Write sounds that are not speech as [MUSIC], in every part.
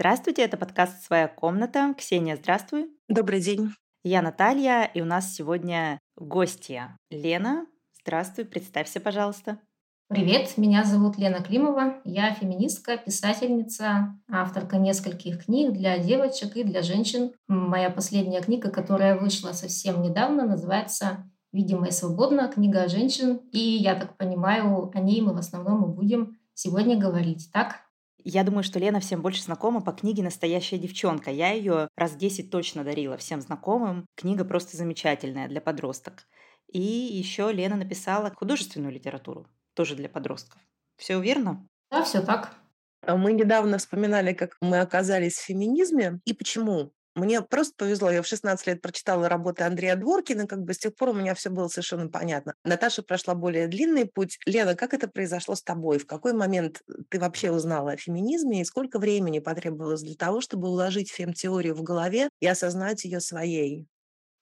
Здравствуйте, это подкаст «Своя комната». Ксения, здравствуй. Добрый день. Я Наталья, и у нас сегодня гостья Лена. Здравствуй, представься, пожалуйста. Привет, меня зовут Лена Климова. Я феминистка, писательница, авторка нескольких книг для девочек и для женщин. Моя последняя книга, которая вышла совсем недавно, называется «Видимо и свободно. Книга о женщин». И я так понимаю, о ней мы в основном и будем сегодня говорить, так? Я думаю, что Лена всем больше знакома по книге «Настоящая девчонка». Я ее раз 10 точно дарила всем знакомым. Книга просто замечательная для подросток. И еще Лена написала художественную литературу, тоже для подростков. Все верно? Да, все так. А мы недавно вспоминали, как мы оказались в феминизме и почему. Мне просто повезло. Я в 16 лет прочитала работы Андрея Дворкина, как бы с тех пор у меня все было совершенно понятно. Наташа прошла более длинный путь. Лена, как это произошло с тобой? В какой момент ты вообще узнала о феминизме и сколько времени потребовалось для того, чтобы уложить фем-теорию в голове и осознать ее своей?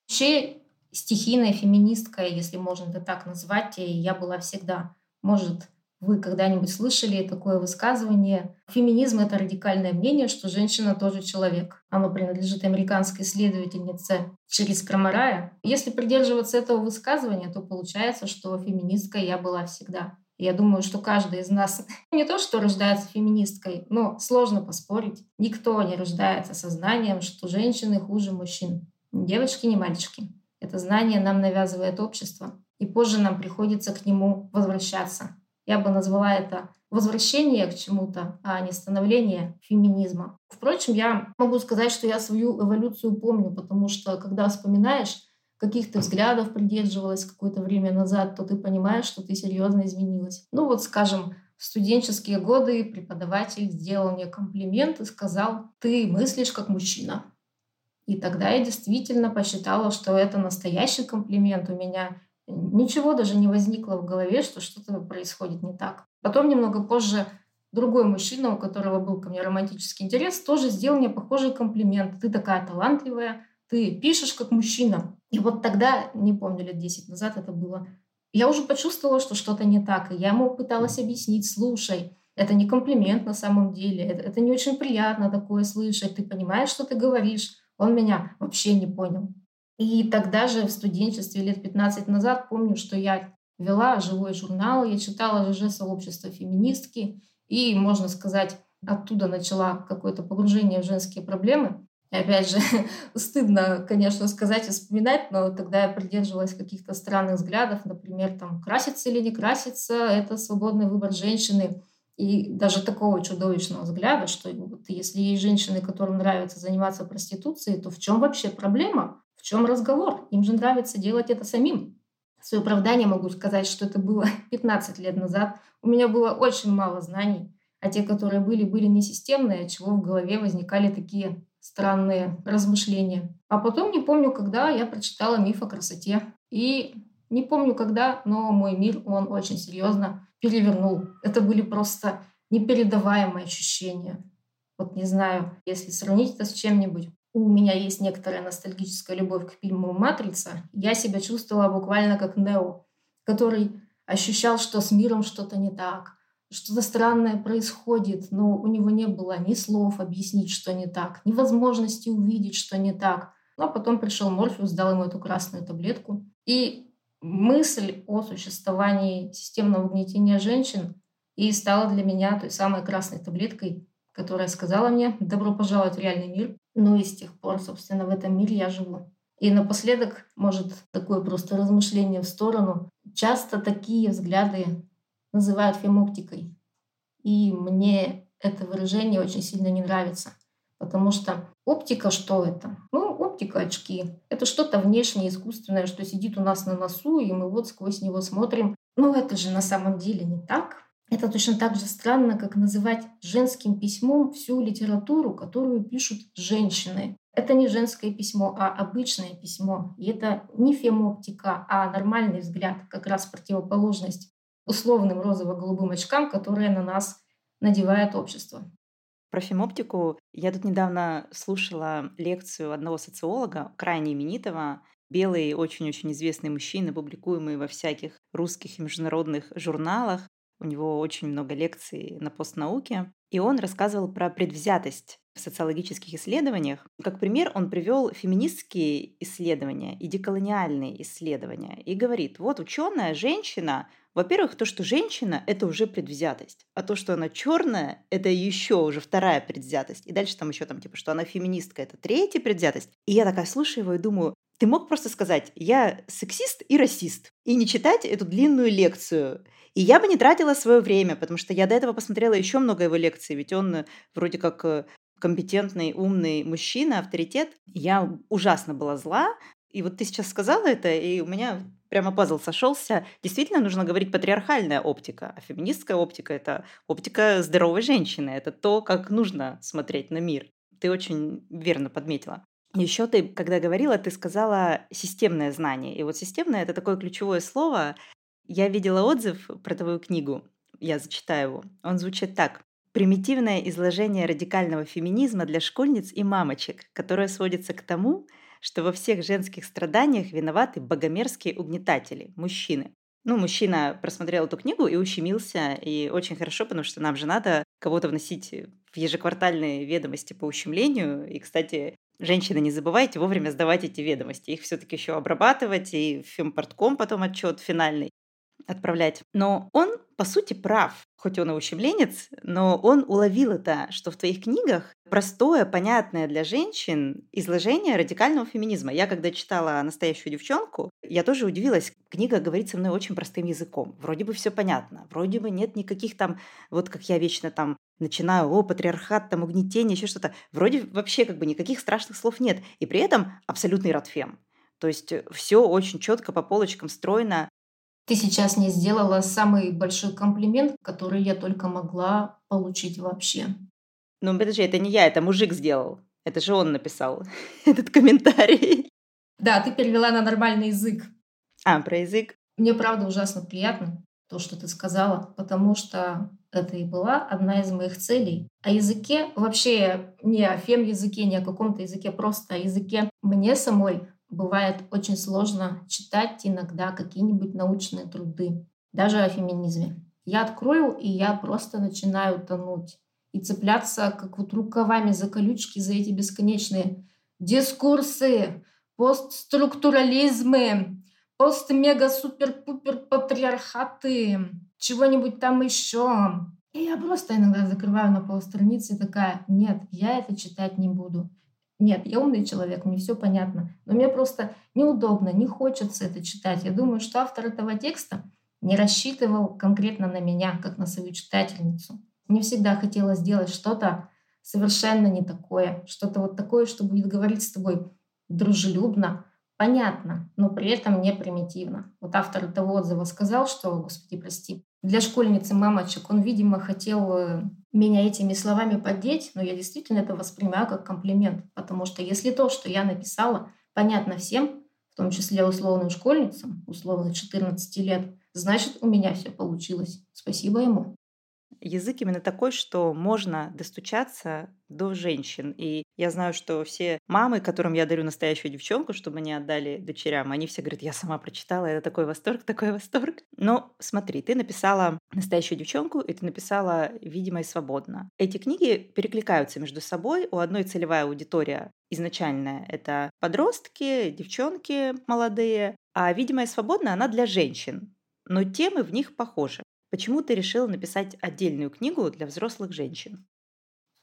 Вообще стихийная феминистка, если можно это так назвать, я была всегда. Может, вы когда-нибудь слышали такое высказывание? Феминизм — это радикальное мнение, что женщина тоже человек. Оно принадлежит американской исследовательнице Чирис Крамарая. Если придерживаться этого высказывания, то получается, что феминисткой я была всегда. Я думаю, что каждый из нас [LAUGHS] не то, что рождается феминисткой, но сложно поспорить. Никто не рождается сознанием, что женщины хуже мужчин. Ни девочки, ни мальчики. Это знание нам навязывает общество. И позже нам приходится к нему возвращаться. Я бы назвала это возвращение к чему-то, а не становление феминизма. Впрочем, я могу сказать, что я свою эволюцию помню, потому что когда вспоминаешь, каких ты взглядов придерживалась какое-то время назад, то ты понимаешь, что ты серьезно изменилась. Ну вот, скажем, в студенческие годы преподаватель сделал мне комплимент и сказал, ты мыслишь как мужчина. И тогда я действительно посчитала, что это настоящий комплимент. У меня Ничего даже не возникло в голове, что что-то происходит не так. Потом немного позже другой мужчина, у которого был ко мне романтический интерес, тоже сделал мне похожий комплимент. Ты такая талантливая, ты пишешь как мужчина. И вот тогда, не помню, лет 10 назад это было, я уже почувствовала, что что-то не так. И я ему пыталась объяснить, слушай, это не комплимент на самом деле, это, это не очень приятно такое слышать, ты понимаешь, что ты говоришь. Он меня вообще не понял. И тогда же в студенчестве лет 15 назад помню, что я вела живой журнал, я читала ЖЖ сообщество феминистки, и, можно сказать, оттуда начала какое-то погружение в женские проблемы. И опять же, [LAUGHS] стыдно, конечно, сказать и вспоминать, но тогда я придерживалась каких-то странных взглядов, например, там, краситься или не краситься, это свободный выбор женщины. И даже такого чудовищного взгляда, что вот если есть женщины, которым нравится заниматься проституцией, то в чем вообще проблема? Чем разговор? Им же нравится делать это самим. Свое оправдание могу сказать, что это было [LAUGHS] 15 лет назад. У меня было очень мало знаний, а те, которые были, были не системные, чего в голове возникали такие странные размышления. А потом не помню, когда я прочитала миф о красоте. И не помню когда, но мой мир, он очень серьезно перевернул. Это были просто непередаваемые ощущения. Вот не знаю, если сравнить это с чем-нибудь у меня есть некоторая ностальгическая любовь к фильму «Матрица», я себя чувствовала буквально как Нео, который ощущал, что с миром что-то не так, что-то странное происходит, но у него не было ни слов объяснить, что не так, ни возможности увидеть, что не так. А потом пришел Морфеус, дал ему эту красную таблетку. И мысль о существовании системного угнетения женщин и стала для меня той самой красной таблеткой, которая сказала мне «добро пожаловать в реальный мир». Ну и с тех пор, собственно, в этом мире я живу. И напоследок, может, такое просто размышление в сторону. Часто такие взгляды называют фемоптикой. И мне это выражение очень сильно не нравится. Потому что оптика что это? Ну, оптика очки. Это что-то внешнее, искусственное, что сидит у нас на носу, и мы вот сквозь него смотрим. Но это же на самом деле не так. Это точно так же странно, как называть женским письмом всю литературу, которую пишут женщины. Это не женское письмо, а обычное письмо. И это не фемоптика, а нормальный взгляд, как раз противоположность условным розово-голубым очкам, которые на нас надевает общество. Про фемоптику я тут недавно слушала лекцию одного социолога, крайне именитого, белый, очень-очень известный мужчина, публикуемый во всяких русских и международных журналах. У него очень много лекций на постнауке. И он рассказывал про предвзятость. в социологических исследованиях. Как пример он привел феминистские исследования и деколониальные исследования и говорит, вот ученая женщина, во-первых, то, что женщина – это уже предвзятость, а то, что она черная, это еще уже вторая предвзятость. И дальше там еще там типа, что она феминистка – это третья предвзятость. И я такая слушаю его и думаю, ты мог просто сказать, я сексист и расист, и не читать эту длинную лекцию. И я бы не тратила свое время, потому что я до этого посмотрела еще много его лекций, ведь он э, вроде как э, компетентный, умный мужчина, авторитет. Я ужасно была зла, и вот ты сейчас сказала это, и у меня прямо пазл сошелся. Действительно нужно говорить патриархальная оптика, а феминистская оптика – это оптика здоровой женщины, это то, как нужно смотреть на мир. Ты очень верно подметила. Еще ты, когда говорила, ты сказала системное знание. И вот системное – это такое ключевое слово. Я видела отзыв про твою книгу, я зачитаю его. Он звучит так. Примитивное изложение радикального феминизма для школьниц и мамочек, которое сводится к тому, что во всех женских страданиях виноваты богомерзкие угнетатели, мужчины. Ну, мужчина просмотрел эту книгу и ущемился, и очень хорошо, потому что нам же надо кого-то вносить в ежеквартальные ведомости по ущемлению. И, кстати, женщины, не забывайте вовремя сдавать эти ведомости. Их все-таки еще обрабатывать, и в фемпортком потом отчет финальный отправлять. Но он, по сути, прав. Хоть он и ущемленец, но он уловил это, что в твоих книгах простое, понятное для женщин изложение радикального феминизма. Я, когда читала «Настоящую девчонку», я тоже удивилась. Книга говорит со мной очень простым языком. Вроде бы все понятно. Вроде бы нет никаких там, вот как я вечно там начинаю, о, патриархат, там, угнетение, еще что-то. Вроде вообще как бы никаких страшных слов нет. И при этом абсолютный радфем. То есть все очень четко по полочкам стройно. Ты сейчас не сделала самый большой комплимент, который я только могла получить вообще. Ну, подожди, это не я, это мужик сделал. Это же он написал [LAUGHS] этот комментарий. Да, ты перевела на нормальный язык. А, про язык. Мне, правда, ужасно приятно то, что ты сказала, потому что это и была одна из моих целей. О языке, вообще не о фем-языке, не о каком-то языке, просто о языке мне самой бывает очень сложно читать иногда какие-нибудь научные труды, даже о феминизме. Я открою, и я просто начинаю тонуть и цепляться как вот рукавами за колючки, за эти бесконечные дискурсы, постструктурализмы, пост-мега-супер-пупер-патриархаты, чего-нибудь там еще. И я просто иногда закрываю на полстраницы и такая, нет, я это читать не буду. Нет, я умный человек, мне все понятно. Но мне просто неудобно, не хочется это читать. Я думаю, что автор этого текста не рассчитывал конкретно на меня, как на свою читательницу. Мне всегда хотелось сделать что-то совершенно не такое, что-то вот такое, что будет говорить с тобой дружелюбно, понятно, но при этом не примитивно. Вот автор этого отзыва сказал, что, господи, прости, для школьницы мамочек он, видимо, хотел э, меня этими словами поддеть, но я действительно это воспринимаю как комплимент, потому что если то, что я написала, понятно всем, в том числе условным школьницам, условно 14 лет, значит, у меня все получилось. Спасибо ему язык именно такой, что можно достучаться до женщин. И я знаю, что все мамы, которым я дарю настоящую девчонку, чтобы они отдали дочерям, они все говорят, я сама прочитала, это такой восторг, такой восторг. Но смотри, ты написала настоящую девчонку, и ты написала «Видимо и свободно». Эти книги перекликаются между собой. У одной целевая аудитория изначальная — это подростки, девчонки молодые, а «Видимо и свободно» она для женщин. Но темы в них похожи. Почему ты решила написать отдельную книгу для взрослых женщин?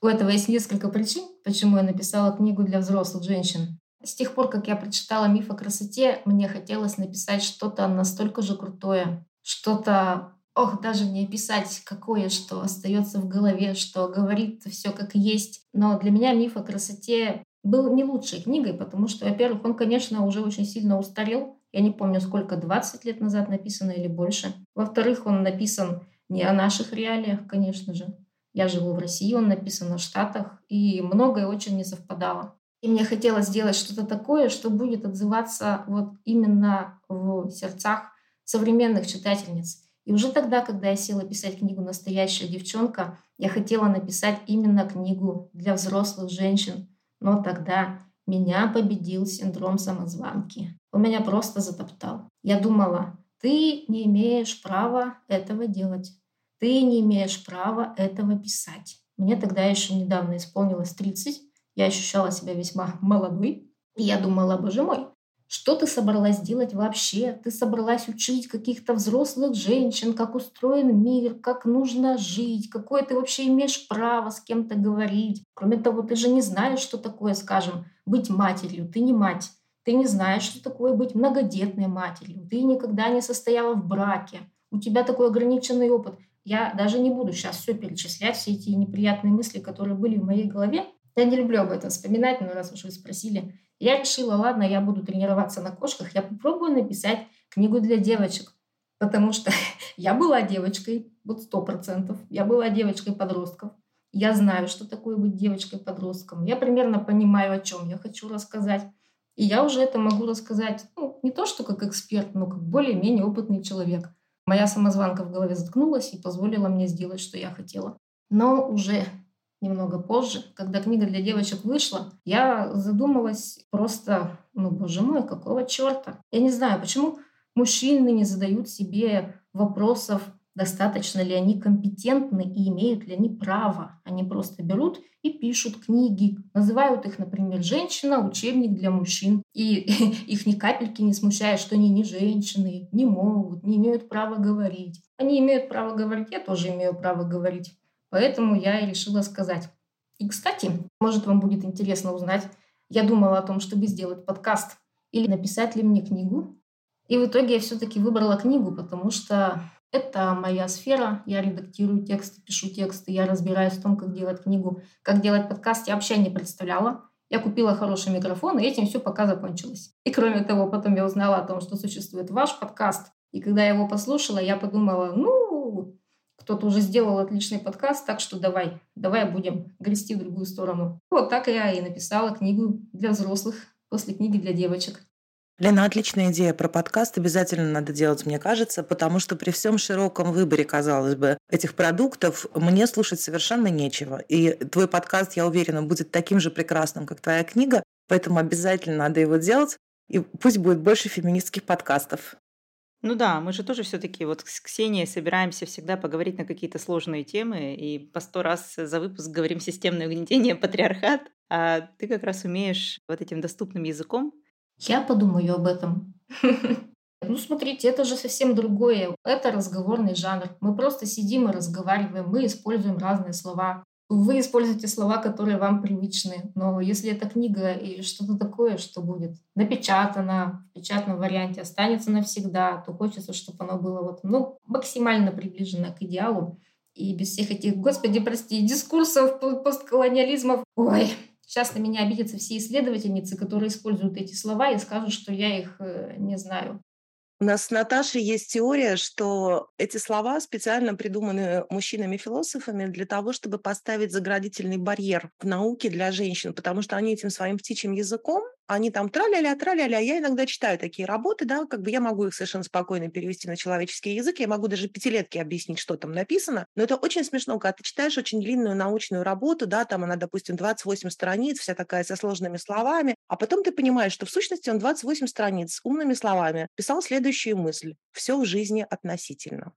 У этого есть несколько причин, почему я написала книгу для взрослых женщин. С тех пор, как я прочитала «Миф о красоте», мне хотелось написать что-то настолько же крутое, что-то, ох, даже не описать, какое, что остается в голове, что говорит все как есть. Но для меня «Миф о красоте» был не лучшей книгой, потому что, во-первых, он, конечно, уже очень сильно устарел, я не помню, сколько, 20 лет назад написано или больше. Во-вторых, он написан не о наших реалиях, конечно же. Я живу в России, он написан о Штатах, и многое очень не совпадало. И мне хотелось сделать что-то такое, что будет отзываться вот именно в сердцах современных читательниц. И уже тогда, когда я села писать книгу «Настоящая девчонка», я хотела написать именно книгу для взрослых женщин. Но тогда меня победил синдром самозванки. Он меня просто затоптал. Я думала, ты не имеешь права этого делать. Ты не имеешь права этого писать. Мне тогда еще недавно исполнилось 30. Я ощущала себя весьма молодой. И я думала, боже мой, что ты собралась делать вообще? Ты собралась учить каких-то взрослых женщин, как устроен мир, как нужно жить, какое ты вообще имеешь право с кем-то говорить. Кроме того, ты же не знаешь, что такое, скажем, быть матерью. Ты не мать. Ты не знаешь, что такое быть многодетной матерью. Ты никогда не состояла в браке. У тебя такой ограниченный опыт. Я даже не буду сейчас все перечислять, все эти неприятные мысли, которые были в моей голове. Я не люблю об этом вспоминать, но раз уж вы спросили, я решила, ладно, я буду тренироваться на кошках, я попробую написать книгу для девочек. Потому что [LAUGHS] я была девочкой, вот сто процентов. Я была девочкой-подростком. Я знаю, что такое быть девочкой-подростком. Я примерно понимаю, о чем я хочу рассказать. И я уже это могу рассказать, ну, не то что как эксперт, но как более-менее опытный человек. Моя самозванка в голове заткнулась и позволила мне сделать, что я хотела. Но уже немного позже, когда книга для девочек вышла, я задумалась просто, ну, боже мой, какого черта? Я не знаю, почему мужчины не задают себе вопросов, достаточно ли они компетентны и имеют ли они право. Они просто берут и пишут книги, называют их, например, «Женщина. Учебник для мужчин». И [LAUGHS] их ни капельки не смущает, что они не женщины, не могут, не имеют права говорить. Они имеют право говорить, я тоже имею право говорить. Поэтому я и решила сказать. И, кстати, может, вам будет интересно узнать, я думала о том, чтобы сделать подкаст или написать ли мне книгу. И в итоге я все-таки выбрала книгу, потому что это моя сфера. Я редактирую тексты, пишу тексты, я разбираюсь в том, как делать книгу. Как делать подкаст, я вообще не представляла. Я купила хороший микрофон, и этим все пока закончилось. И кроме того, потом я узнала о том, что существует ваш подкаст. И когда я его послушала, я подумала, ну, кто-то уже сделал отличный подкаст, так что давай, давай будем грести в другую сторону. Вот так я и написала книгу для взрослых после книги для девочек. Лена, отличная идея про подкаст. Обязательно надо делать, мне кажется, потому что при всем широком выборе, казалось бы, этих продуктов мне слушать совершенно нечего. И твой подкаст, я уверена, будет таким же прекрасным, как твоя книга, поэтому обязательно надо его делать. И пусть будет больше феминистских подкастов. Ну да, мы же тоже все-таки вот с Ксенией собираемся всегда поговорить на какие-то сложные темы, и по сто раз за выпуск говорим системное угнетение, патриархат, а ты как раз умеешь вот этим доступным языком. Я подумаю об этом. [LAUGHS] Ну, смотрите, это же совсем другое. Это разговорный жанр. Мы просто сидим и разговариваем, мы используем разные слова. Вы используете слова, которые вам привычны, но если это книга и что-то такое, что будет напечатано в печатном варианте, останется навсегда, то хочется, чтобы оно было вот, ну, максимально приближено к идеалу и без всех этих, господи, прости, дискурсов, постколониализмов. Ой, сейчас на меня обидятся все исследовательницы, которые используют эти слова и скажут, что я их э, не знаю. У нас с Наташей есть теория, что эти слова специально придуманы мужчинами-философами для того, чтобы поставить заградительный барьер в науке для женщин, потому что они этим своим птичьим языком они там траля-ля, траля-ля. Я иногда читаю такие работы, да, как бы я могу их совершенно спокойно перевести на человеческий язык, я могу даже пятилетке объяснить, что там написано, но это очень смешно, когда ты читаешь очень длинную научную работу, да, там она, допустим, 28 страниц, вся такая со сложными словами, а потом ты понимаешь, что в сущности он 28 страниц умными словами писал следующую мысль. Все в жизни относительно.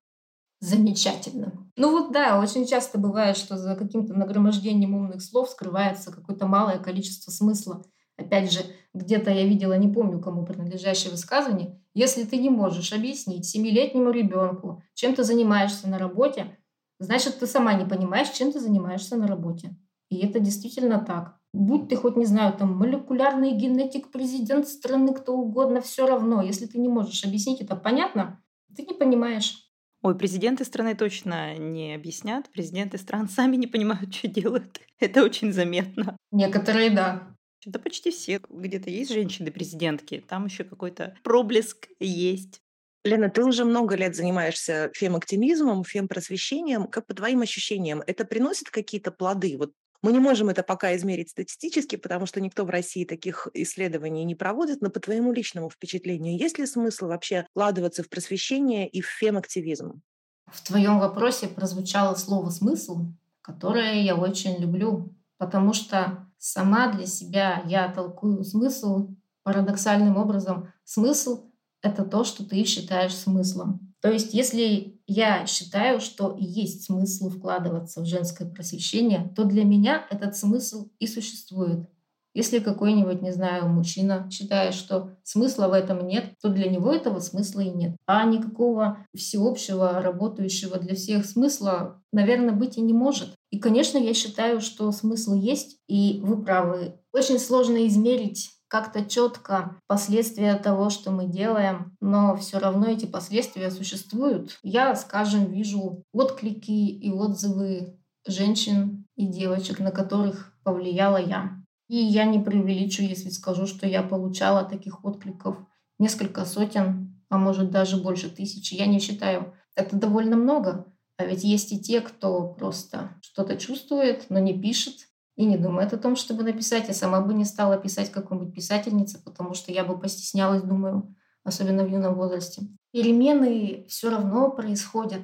Замечательно. Ну вот да, очень часто бывает, что за каким-то нагромождением умных слов скрывается какое-то малое количество смысла. Опять же, где-то я видела, не помню, кому принадлежащее высказывание, если ты не можешь объяснить семилетнему ребенку, чем ты занимаешься на работе, значит, ты сама не понимаешь, чем ты занимаешься на работе. И это действительно так. Будь ты хоть, не знаю, там, молекулярный генетик, президент страны, кто угодно, все равно. Если ты не можешь объяснить это понятно, ты не понимаешь. Ой, президенты страны точно не объяснят. Президенты стран сами не понимают, [LAUGHS] что делают. Это очень заметно. Некоторые, да. Да почти все. Где-то есть женщины-президентки, там еще какой-то проблеск есть. Лена, ты уже много лет занимаешься фем-оптимизмом, фем-просвещением. Как по твоим ощущениям, это приносит какие-то плоды? Вот мы не можем это пока измерить статистически, потому что никто в России таких исследований не проводит, но по твоему личному впечатлению, есть ли смысл вообще вкладываться в просвещение и в фем-активизм? В твоем вопросе прозвучало слово «смысл», которое я очень люблю, потому что сама для себя я толкую смысл парадоксальным образом. Смысл — это то, что ты считаешь смыслом. То есть, если я считаю, что есть смысл вкладываться в женское просвещение, то для меня этот смысл и существует. Если какой-нибудь, не знаю, мужчина считает, что смысла в этом нет, то для него этого смысла и нет. А никакого всеобщего, работающего для всех смысла, наверное, быть и не может. И, конечно, я считаю, что смысл есть, и вы правы. Очень сложно измерить как-то четко последствия того, что мы делаем, но все равно эти последствия существуют. Я, скажем, вижу отклики и отзывы женщин и девочек, на которых повлияла я. И я не преувеличу, если скажу, что я получала таких откликов несколько сотен, а может даже больше тысячи. Я не считаю. Это довольно много. А ведь есть и те, кто просто что-то чувствует, но не пишет и не думает о том, чтобы написать. Я сама бы не стала писать какой-нибудь писательнице, потому что я бы постеснялась, думаю, особенно в юном возрасте. Перемены все равно происходят.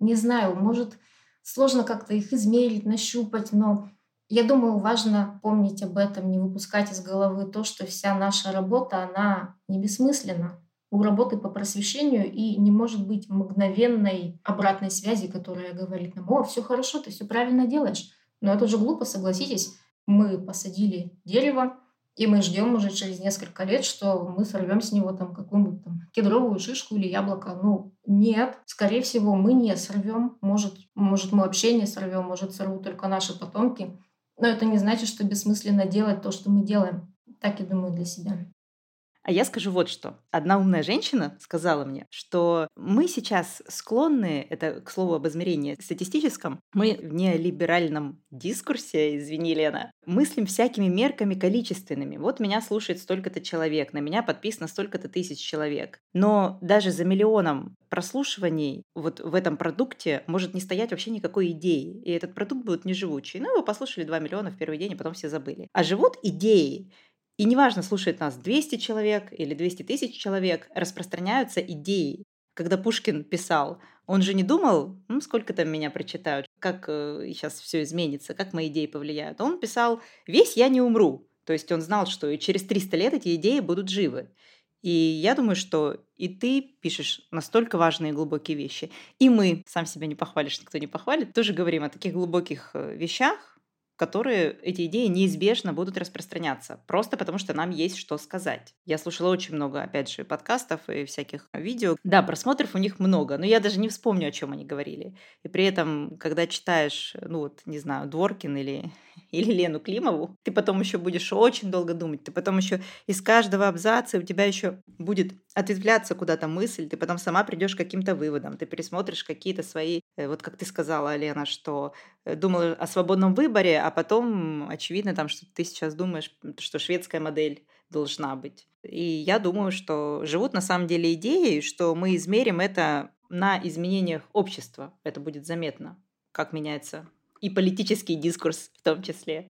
Не знаю, может, сложно как-то их измерить, нащупать, но я думаю, важно помнить об этом, не выпускать из головы то, что вся наша работа, она не бессмысленна. У работы по просвещению и не может быть мгновенной обратной связи, которая говорит нам, о, все хорошо, ты все правильно делаешь. Но это же глупо, согласитесь. Мы посадили дерево, и мы ждем уже через несколько лет, что мы сорвем с него там какую-нибудь там кедровую шишку или яблоко. Ну, нет, скорее всего, мы не сорвем. Может, может мы вообще не сорвем, может, сорвут только наши потомки. Но это не значит, что бессмысленно делать то, что мы делаем. Так я думаю для себя. А я скажу вот что. Одна умная женщина сказала мне, что мы сейчас склонны, это, к слову, об измерении статистическом, мы в неолиберальном дискурсе, извини, Лена, мыслим всякими мерками количественными. Вот меня слушает столько-то человек, на меня подписано столько-то тысяч человек. Но даже за миллионом прослушиваний вот в этом продукте может не стоять вообще никакой идеи. И этот продукт будет неживучий. Ну, его послушали 2 миллиона в первый день, а потом все забыли. А живут идеи. И неважно, слушает нас 200 человек или 200 тысяч человек, распространяются идеи. Когда Пушкин писал, он же не думал, ну, сколько там меня прочитают, как э, сейчас все изменится, как мои идеи повлияют. Он писал «Весь я не умру». То есть он знал, что и через 300 лет эти идеи будут живы. И я думаю, что и ты пишешь настолько важные и глубокие вещи. И мы, сам себя не похвалишь, никто не похвалит, тоже говорим о таких глубоких э, вещах, которые эти идеи неизбежно будут распространяться, просто потому что нам есть что сказать. Я слушала очень много, опять же, подкастов и всяких видео. Да, просмотров у них много, но я даже не вспомню, о чем они говорили. И при этом, когда читаешь, ну вот, не знаю, Дворкин или, [LAUGHS] или Лену Климову, ты потом еще будешь очень долго думать, ты потом еще из каждого абзаца у тебя еще будет ответвляться куда-то мысль, ты потом сама придешь к каким-то выводам, ты пересмотришь какие-то свои, э, вот как ты сказала, Лена, что э, думала о свободном выборе, а потом очевидно там, что ты сейчас думаешь, что шведская модель должна быть. И я думаю, что живут на самом деле идеи, что мы измерим это на изменениях общества. Это будет заметно, как меняется и политический дискурс в том числе.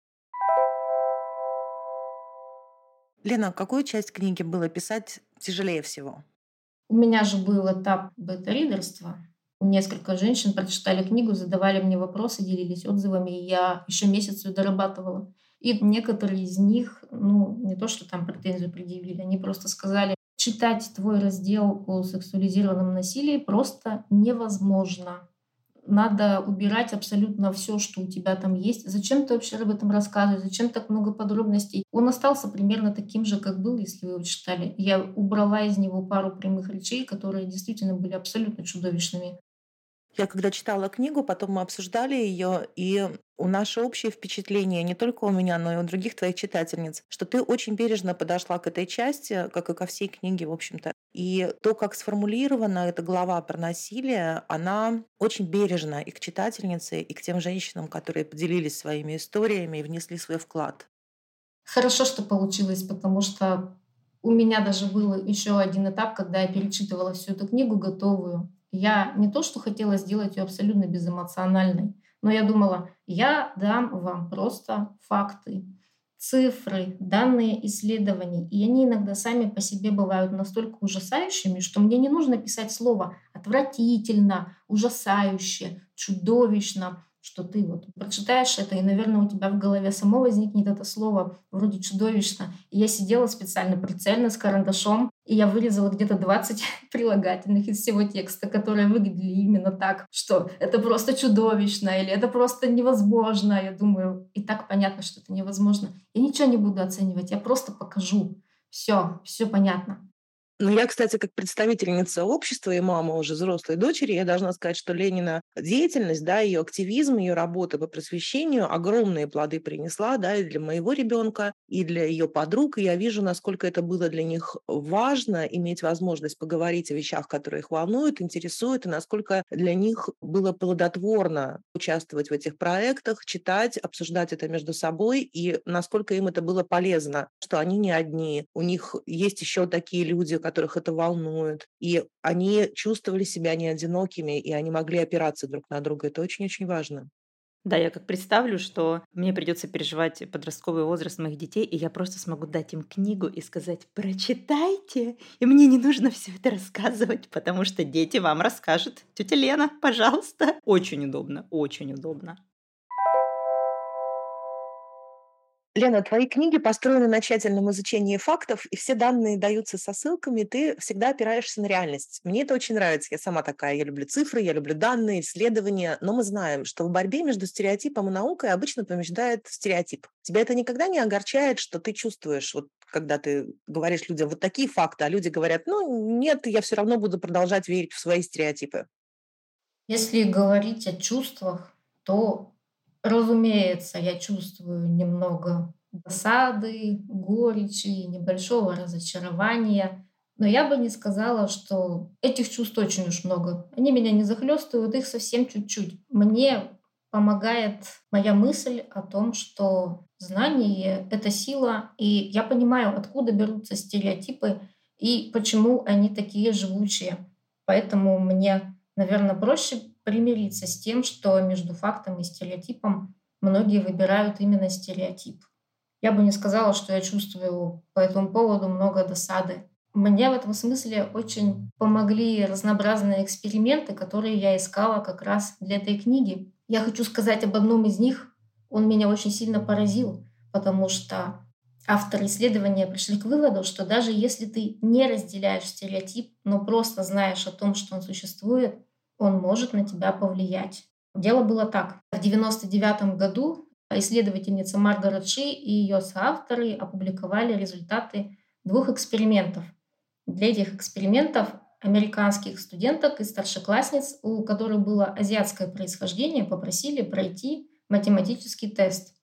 Лена, какую часть книги было писать тяжелее всего? У меня же был этап бета-ридерства. Несколько женщин прочитали книгу, задавали мне вопросы, делились отзывами, и я еще месяц ее дорабатывала. И некоторые из них, ну, не то, что там претензию предъявили, они просто сказали, читать твой раздел о сексуализированном насилии просто невозможно надо убирать абсолютно все, что у тебя там есть. Зачем ты вообще об этом рассказываешь? Зачем так много подробностей? Он остался примерно таким же, как был, если вы его читали. Я убрала из него пару прямых речей, которые действительно были абсолютно чудовищными. Я когда читала книгу, потом мы обсуждали ее, и у наше общее впечатление, не только у меня, но и у других твоих читательниц, что ты очень бережно подошла к этой части, как и ко всей книге, в общем-то. И то, как сформулирована эта глава про насилие, она очень бережна и к читательнице, и к тем женщинам, которые поделились своими историями и внесли свой вклад. Хорошо, что получилось, потому что у меня даже был еще один этап, когда я перечитывала всю эту книгу готовую. Я не то, что хотела сделать ее абсолютно безэмоциональной, но я думала, я дам вам просто факты, цифры, данные исследований. И они иногда сами по себе бывают настолько ужасающими, что мне не нужно писать слово «отвратительно», «ужасающе», «чудовищно». Что ты вот прочитаешь это, и, наверное, у тебя в голове само возникнет это слово вроде чудовищно. И я сидела специально прицельно с карандашом, и я вырезала где-то 20 [LAUGHS] прилагательных из всего текста, которые выглядели именно так, что это просто чудовищно или это просто невозможно. Я думаю, и так понятно, что это невозможно. Я ничего не буду оценивать, я просто покажу. Все, все понятно. Ну, я, кстати, как представительница общества и мама уже взрослой дочери, я должна сказать, что Ленина деятельность, да, ее активизм, ее работа по просвещению огромные плоды принесла, да, и для моего ребенка, и для ее подруг. И я вижу, насколько это было для них важно, иметь возможность поговорить о вещах, которые их волнуют, интересуют, и насколько для них было плодотворно участвовать в этих проектах, читать, обсуждать это между собой, и насколько им это было полезно, что они не одни, у них есть еще такие люди, которых это волнует. И они чувствовали себя не одинокими, и они могли опираться друг на друга. Это очень-очень важно. Да, я как представлю, что мне придется переживать подростковый возраст моих детей, и я просто смогу дать им книгу и сказать «прочитайте», и мне не нужно все это рассказывать, потому что дети вам расскажут. Тетя Лена, пожалуйста. Очень удобно, очень удобно. Лена, твои книги построены на тщательном изучении фактов, и все данные даются со ссылками, ты всегда опираешься на реальность. Мне это очень нравится. Я сама такая. Я люблю цифры, я люблю данные, исследования. Но мы знаем, что в борьбе между стереотипом и наукой обычно побеждает стереотип. Тебя это никогда не огорчает, что ты чувствуешь, вот когда ты говоришь людям вот такие факты, а люди говорят, ну нет, я все равно буду продолжать верить в свои стереотипы. Если говорить о чувствах, то Разумеется, я чувствую немного досады, горечи, небольшого разочарования. Но я бы не сказала, что этих чувств очень уж много. Они меня не захлестывают, их совсем чуть-чуть. Мне помогает моя мысль о том, что знание — это сила, и я понимаю, откуда берутся стереотипы и почему они такие живучие. Поэтому мне, наверное, проще примириться с тем, что между фактом и стереотипом многие выбирают именно стереотип. Я бы не сказала, что я чувствую по этому поводу много досады. Мне в этом смысле очень помогли разнообразные эксперименты, которые я искала как раз для этой книги. Я хочу сказать об одном из них. Он меня очень сильно поразил, потому что авторы исследования пришли к выводу, что даже если ты не разделяешь стереотип, но просто знаешь о том, что он существует, он может на тебя повлиять. Дело было так. В 1999 году исследовательница Маргарет Ши и ее соавторы опубликовали результаты двух экспериментов. Для этих экспериментов американских студенток и старшеклассниц, у которых было азиатское происхождение, попросили пройти математический тест.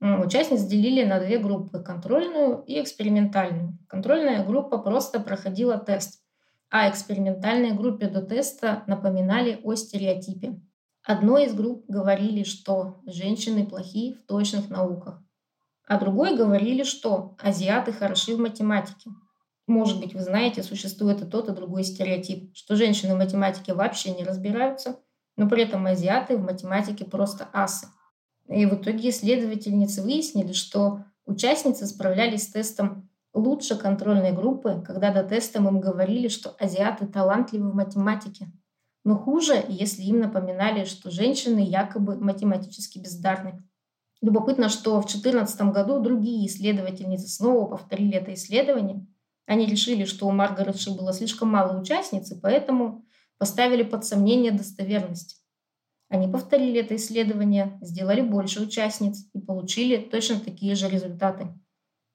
Участниц делили на две группы – контрольную и экспериментальную. Контрольная группа просто проходила тест а экспериментальной группе до теста напоминали о стереотипе. Одной из групп говорили, что женщины плохие в точных науках, а другой говорили, что азиаты хороши в математике. Может быть, вы знаете, существует и тот, и другой стереотип, что женщины в математике вообще не разбираются, но при этом азиаты в математике просто асы. И в итоге исследовательницы выяснили, что участницы справлялись с тестом лучше контрольной группы, когда до теста им говорили, что азиаты талантливы в математике. Но хуже, если им напоминали, что женщины якобы математически бездарны. Любопытно, что в 2014 году другие исследовательницы снова повторили это исследование. Они решили, что у Маргарет Ши было слишком мало участниц, и поэтому поставили под сомнение достоверность. Они повторили это исследование, сделали больше участниц и получили точно такие же результаты.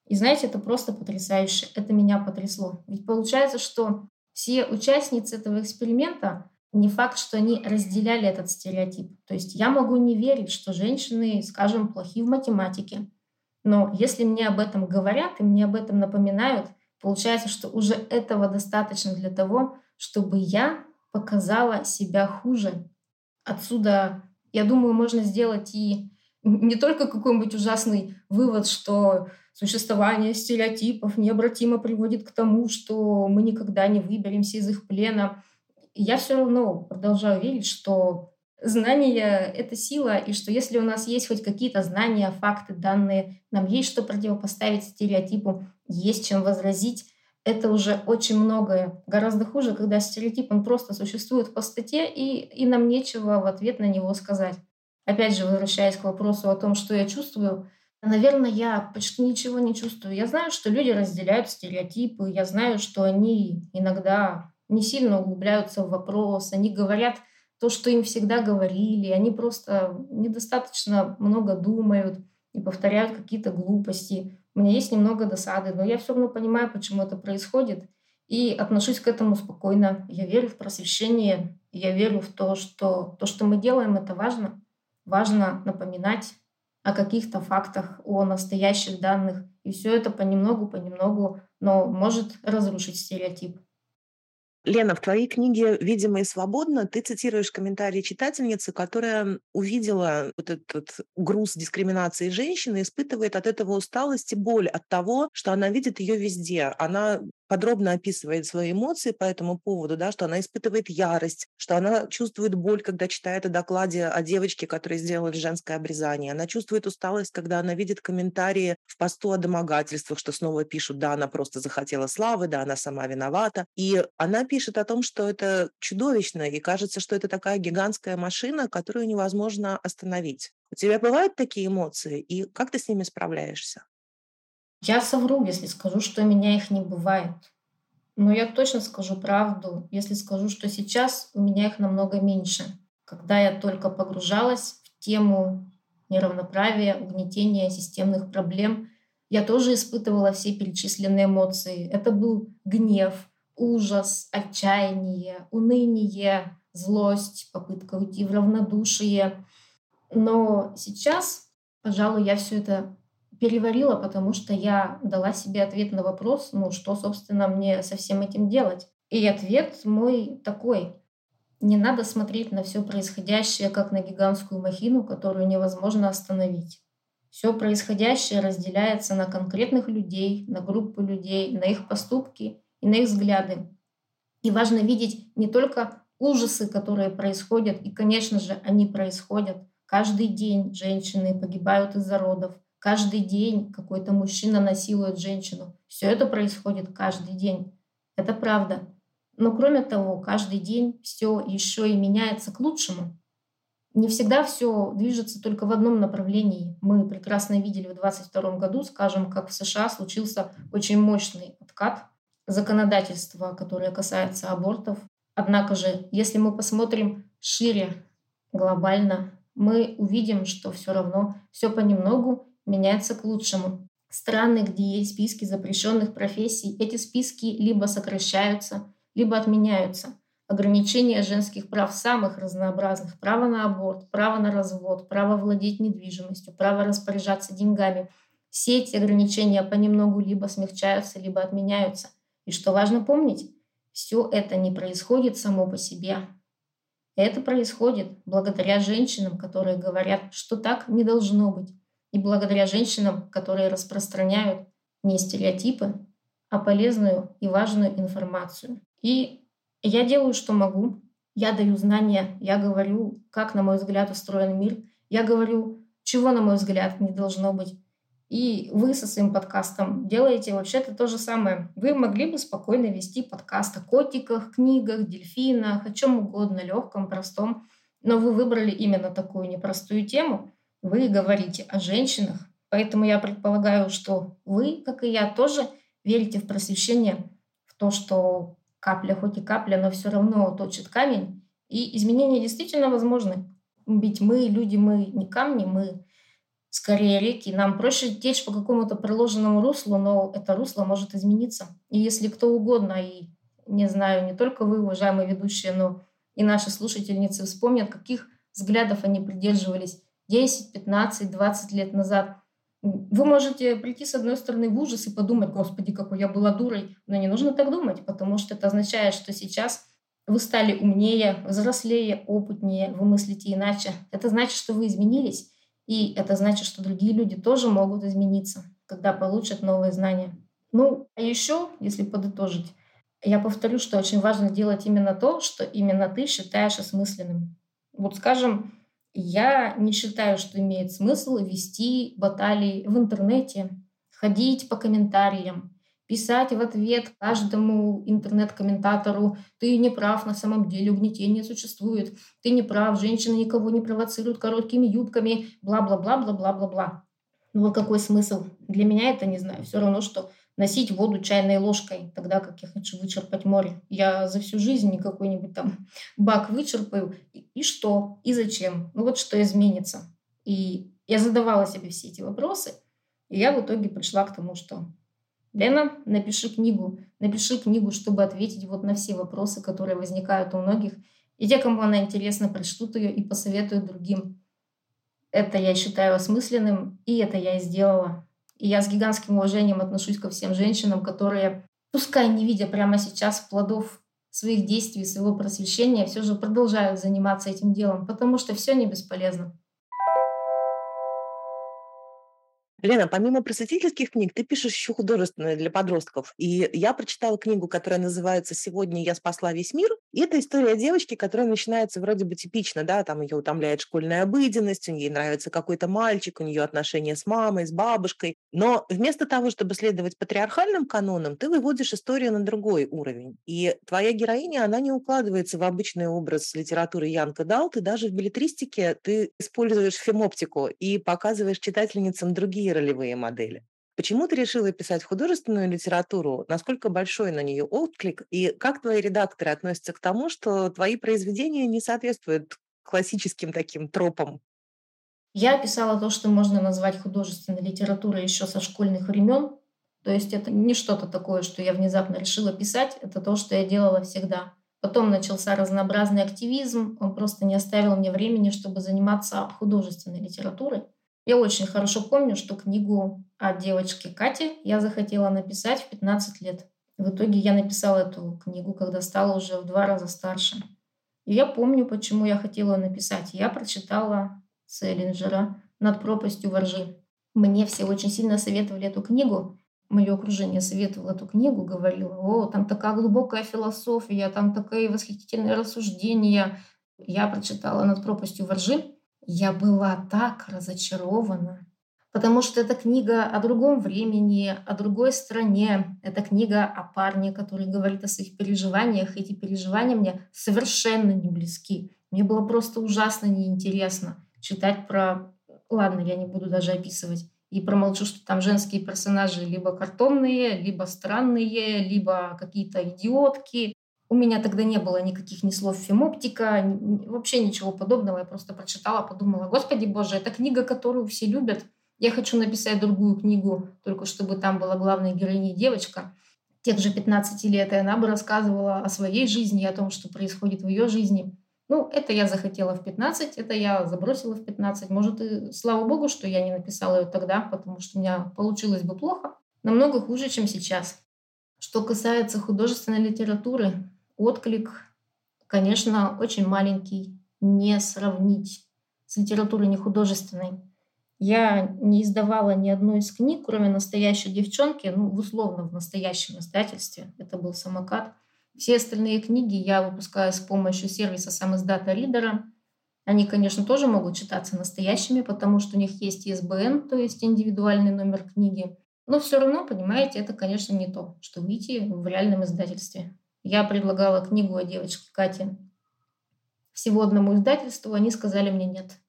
И знаете, это просто потрясающе. Это меня потрясло. Ведь получается, что все участницы этого эксперимента не факт, что они разделяли этот стереотип. То есть я могу не верить, что женщины, скажем, плохие в математике. Но если мне об этом говорят и мне об этом напоминают, получается, что уже этого достаточно для того, чтобы я показала себя хуже. Отсюда, я думаю, можно сделать и не только какой-нибудь ужасный вывод, что Существование стереотипов необратимо приводит к тому, что мы никогда не выберемся из их плена. Я все равно продолжаю верить, что знание — это сила, и что если у нас есть хоть какие-то знания, факты, данные, нам есть что противопоставить стереотипу, есть чем возразить, это уже очень многое. Гораздо хуже, когда стереотип, он просто существует в пустоте, и, и нам нечего в ответ на него сказать. опять же, возвращаясь к вопросу о том, что я чувствую, наверное, я почти ничего не чувствую. Я знаю, что люди разделяют стереотипы, я знаю, что они иногда не сильно углубляются в вопрос, они говорят то, что им всегда говорили, они просто недостаточно много думают и повторяют какие-то глупости. У меня есть немного досады, но я все равно понимаю, почему это происходит, и отношусь к этому спокойно. Я верю в просвещение, я верю в то, что то, что мы делаем, это важно. Важно напоминать о каких-то фактах, о настоящих данных. И все это понемногу, понемногу, но может разрушить стереотип. Лена, в твоей книге «Видимо и свободно» ты цитируешь комментарии читательницы, которая увидела вот этот груз дискриминации женщины, испытывает от этого усталость и боль от того, что она видит ее везде. Она подробно описывает свои эмоции по этому поводу, да, что она испытывает ярость, что она чувствует боль, когда читает о докладе о девочке, которой сделали женское обрезание. Она чувствует усталость, когда она видит комментарии в посту о домогательствах, что снова пишут, да, она просто захотела славы, да, она сама виновата. И она пишет о том, что это чудовищно, и кажется, что это такая гигантская машина, которую невозможно остановить. У тебя бывают такие эмоции, и как ты с ними справляешься? Я совру, если скажу, что меня их не бывает. Но я точно скажу правду, если скажу, что сейчас у меня их намного меньше. Когда я только погружалась в тему неравноправия, угнетения системных проблем, я тоже испытывала все перечисленные эмоции. Это был гнев, ужас, отчаяние, уныние, злость, попытка уйти в равнодушие. Но сейчас, пожалуй, я все это переварила, потому что я дала себе ответ на вопрос, ну что, собственно, мне со всем этим делать. И ответ мой такой. Не надо смотреть на все происходящее как на гигантскую махину, которую невозможно остановить. Все происходящее разделяется на конкретных людей, на группы людей, на их поступки и на их взгляды. И важно видеть не только ужасы, которые происходят, и, конечно же, они происходят. Каждый день женщины погибают из-за родов, Каждый день какой-то мужчина насилует женщину. Все это происходит каждый день. Это правда. Но кроме того, каждый день все еще и меняется к лучшему. Не всегда все движется только в одном направлении. Мы прекрасно видели в 2022 году, скажем, как в США случился очень мощный откат законодательства, которое касается абортов. Однако же, если мы посмотрим шире, глобально, мы увидим, что все равно все понемногу меняется к лучшему. Страны, где есть списки запрещенных профессий, эти списки либо сокращаются, либо отменяются. Ограничения женских прав самых разнообразных. Право на аборт, право на развод, право владеть недвижимостью, право распоряжаться деньгами. Все эти ограничения понемногу либо смягчаются, либо отменяются. И что важно помнить, все это не происходит само по себе. Это происходит благодаря женщинам, которые говорят, что так не должно быть и благодаря женщинам, которые распространяют не стереотипы, а полезную и важную информацию. И я делаю, что могу. Я даю знания, я говорю, как, на мой взгляд, устроен мир. Я говорю, чего, на мой взгляд, не должно быть. И вы со своим подкастом делаете вообще-то то же самое. Вы могли бы спокойно вести подкаст о котиках, книгах, дельфинах, о чем угодно, легком, простом. Но вы выбрали именно такую непростую тему, вы говорите о женщинах, поэтому я предполагаю, что вы, как и я, тоже верите в просвещение, в то, что капля, хоть и капля, но все равно точит камень, и изменения действительно возможны. Ведь мы, люди, мы не камни, мы скорее реки. Нам проще течь по какому-то проложенному руслу, но это русло может измениться. И если кто угодно, и не знаю, не только вы, уважаемые ведущие, но и наши слушательницы вспомнят, каких взглядов они придерживались 10, 15, 20 лет назад. Вы можете прийти с одной стороны в ужас и подумать, господи, какой я была дурой, но не нужно так думать, потому что это означает, что сейчас вы стали умнее, взрослее, опытнее, вы мыслите иначе. Это значит, что вы изменились, и это значит, что другие люди тоже могут измениться, когда получат новые знания. Ну, а еще, если подытожить, я повторю, что очень важно делать именно то, что именно ты считаешь осмысленным. Вот скажем, я не считаю, что имеет смысл вести баталии в интернете, ходить по комментариям, писать в ответ каждому интернет-комментатору «ты не прав, на самом деле угнетение существует», «ты не прав, женщины никого не провоцируют короткими юбками», бла-бла-бла-бла-бла-бла-бла. Ну вот какой смысл? Для меня это, не знаю, все равно, что носить воду чайной ложкой, тогда как я хочу вычерпать море. Я за всю жизнь не какой-нибудь там бак вычерпаю. И, что? И зачем? Ну вот что изменится? И я задавала себе все эти вопросы, и я в итоге пришла к тому, что Лена, напиши книгу. Напиши книгу, чтобы ответить вот на все вопросы, которые возникают у многих. И те, кому она интересна, прочтут ее и посоветуют другим. Это я считаю осмысленным, и это я и сделала. И я с гигантским уважением отношусь ко всем женщинам, которые, пускай не видя прямо сейчас плодов своих действий, своего просвещения, все же продолжают заниматься этим делом, потому что все не бесполезно. Лена, помимо просветительских книг, ты пишешь еще художественные для подростков. И я прочитала книгу, которая называется «Сегодня я спасла весь мир». И это история девочки, которая начинается вроде бы типично, да, там ее утомляет школьная обыденность, у нее нравится какой-то мальчик, у нее отношения с мамой, с бабушкой. Но вместо того, чтобы следовать патриархальным канонам, ты выводишь историю на другой уровень. И твоя героиня, она не укладывается в обычный образ литературы Янка Далт, и даже в билетристике ты используешь фемоптику и показываешь читательницам другие другие ролевые модели. Почему ты решила писать художественную литературу? Насколько большой на нее отклик? И как твои редакторы относятся к тому, что твои произведения не соответствуют классическим таким тропам? Я писала то, что можно назвать художественной литературой еще со школьных времен. То есть это не что-то такое, что я внезапно решила писать, это то, что я делала всегда. Потом начался разнообразный активизм, он просто не оставил мне времени, чтобы заниматься художественной литературой. Я очень хорошо помню, что книгу о девочке Кате я захотела написать в 15 лет. В итоге я написала эту книгу, когда стала уже в два раза старше. И я помню, почему я хотела написать. Я прочитала Селлинджера «Над пропастью воржи». Мне все очень сильно советовали эту книгу. Мое окружение советовало эту книгу, говорило, о, там такая глубокая философия, там такие восхитительные рассуждения. Я прочитала «Над пропастью воржи», я была так разочарована, потому что это книга о другом времени, о другой стране. Это книга о парне, который говорит о своих переживаниях. Эти переживания мне совершенно не близки. Мне было просто ужасно неинтересно читать про... Ладно, я не буду даже описывать. И промолчу, что там женские персонажи либо картонные, либо странные, либо какие-то идиотки. У меня тогда не было никаких ни слов фемоптика, вообще ничего подобного. Я просто прочитала, подумала, господи боже, это книга, которую все любят. Я хочу написать другую книгу, только чтобы там была главная героиня девочка. Тех же 15 лет, и она бы рассказывала о своей жизни, о том, что происходит в ее жизни. Ну, это я захотела в 15, это я забросила в 15. Может, и слава богу, что я не написала ее тогда, потому что у меня получилось бы плохо. Намного хуже, чем сейчас. Что касается художественной литературы, отклик, конечно, очень маленький, не сравнить с литературой нехудожественной. Я не издавала ни одной из книг, кроме «Настоящей девчонки», ну, условно, в настоящем издательстве. Это был «Самокат». Все остальные книги я выпускаю с помощью сервиса сам издата Ридера. Они, конечно, тоже могут читаться настоящими, потому что у них есть ИСБН, то есть индивидуальный номер книги. Но все равно, понимаете, это, конечно, не то, что выйти в реальном издательстве. Я предлагала книгу о девочке Кате всего одному издательству, они сказали мне нет.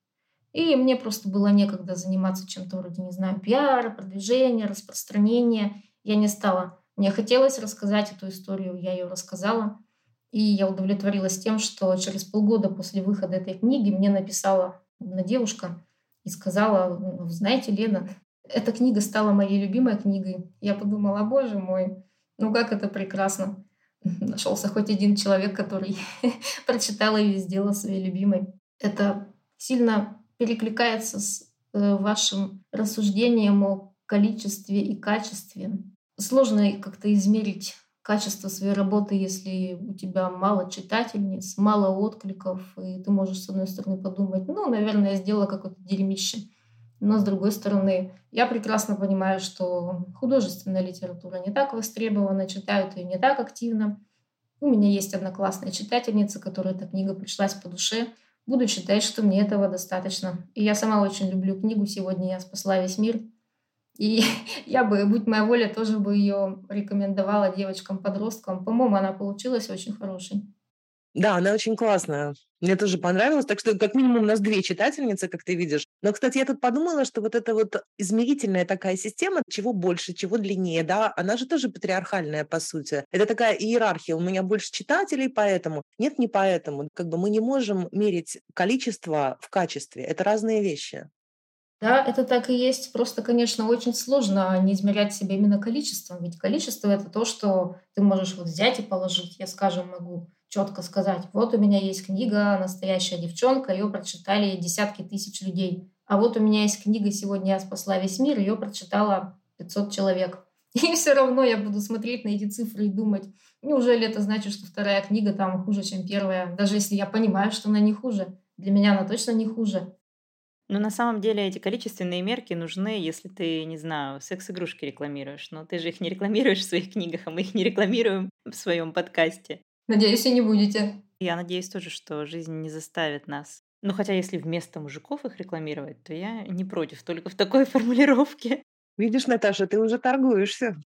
И мне просто было некогда заниматься чем-то вроде, не знаю, пиара, продвижения, распространения. Я не стала. Мне хотелось рассказать эту историю, я ее рассказала. И я удовлетворилась тем, что через полгода после выхода этой книги мне написала одна девушка и сказала, «Ну, знаете, Лена, эта книга стала моей любимой книгой. Я подумала, боже мой, ну как это прекрасно [LAUGHS] нашелся хоть один человек, который [LAUGHS] прочитал ее и сделал своей любимой. Это сильно перекликается с э, вашим рассуждением о количестве и качестве. Сложно как-то измерить качество своей работы, если у тебя мало читательниц, мало откликов, и ты можешь, с одной стороны, подумать, ну, наверное, я сделала какое-то дерьмище. Но, с другой стороны, я прекрасно понимаю, что художественная литература не так востребована, читают ее не так активно. У меня есть одна классная читательница, которой эта книга пришлась по душе. Буду считать, что мне этого достаточно. И я сама очень люблю книгу «Сегодня я спасла весь мир». И [LAUGHS] я бы, будь моя воля, тоже бы ее рекомендовала девочкам-подросткам. По-моему, она получилась очень хорошей. Да, она очень классная. Мне тоже понравилось. Так что, как минимум, у нас две читательницы, как ты видишь. Но, кстати, я тут подумала, что вот эта вот измерительная такая система, чего больше, чего длиннее, да, она же тоже патриархальная, по сути. Это такая иерархия. У меня больше читателей, поэтому. Нет, не поэтому. Как бы мы не можем мерить количество в качестве. Это разные вещи. Да, это так и есть. Просто, конечно, очень сложно не измерять себя именно количеством. Ведь количество — это то, что ты можешь вот взять и положить. Я, скажем, могу четко сказать, вот у меня есть книга «Настоящая девчонка», ее прочитали десятки тысяч людей. А вот у меня есть книга «Сегодня я спасла весь мир», ее прочитала 500 человек. [LAUGHS] И все равно я буду смотреть на эти цифры и думать, неужели это значит, что вторая книга там хуже, чем первая, даже если я понимаю, что она не хуже. Для меня она точно не хуже. Но на самом деле эти количественные мерки нужны, если ты, не знаю, секс-игрушки рекламируешь. Но ты же их не рекламируешь в своих книгах, а мы их не рекламируем в своем подкасте. Надеюсь, и не будете. Я надеюсь тоже, что жизнь не заставит нас. Ну, хотя если вместо мужиков их рекламировать, то я не против, только в такой [LAUGHS] формулировке. Видишь, Наташа, ты уже торгуешься.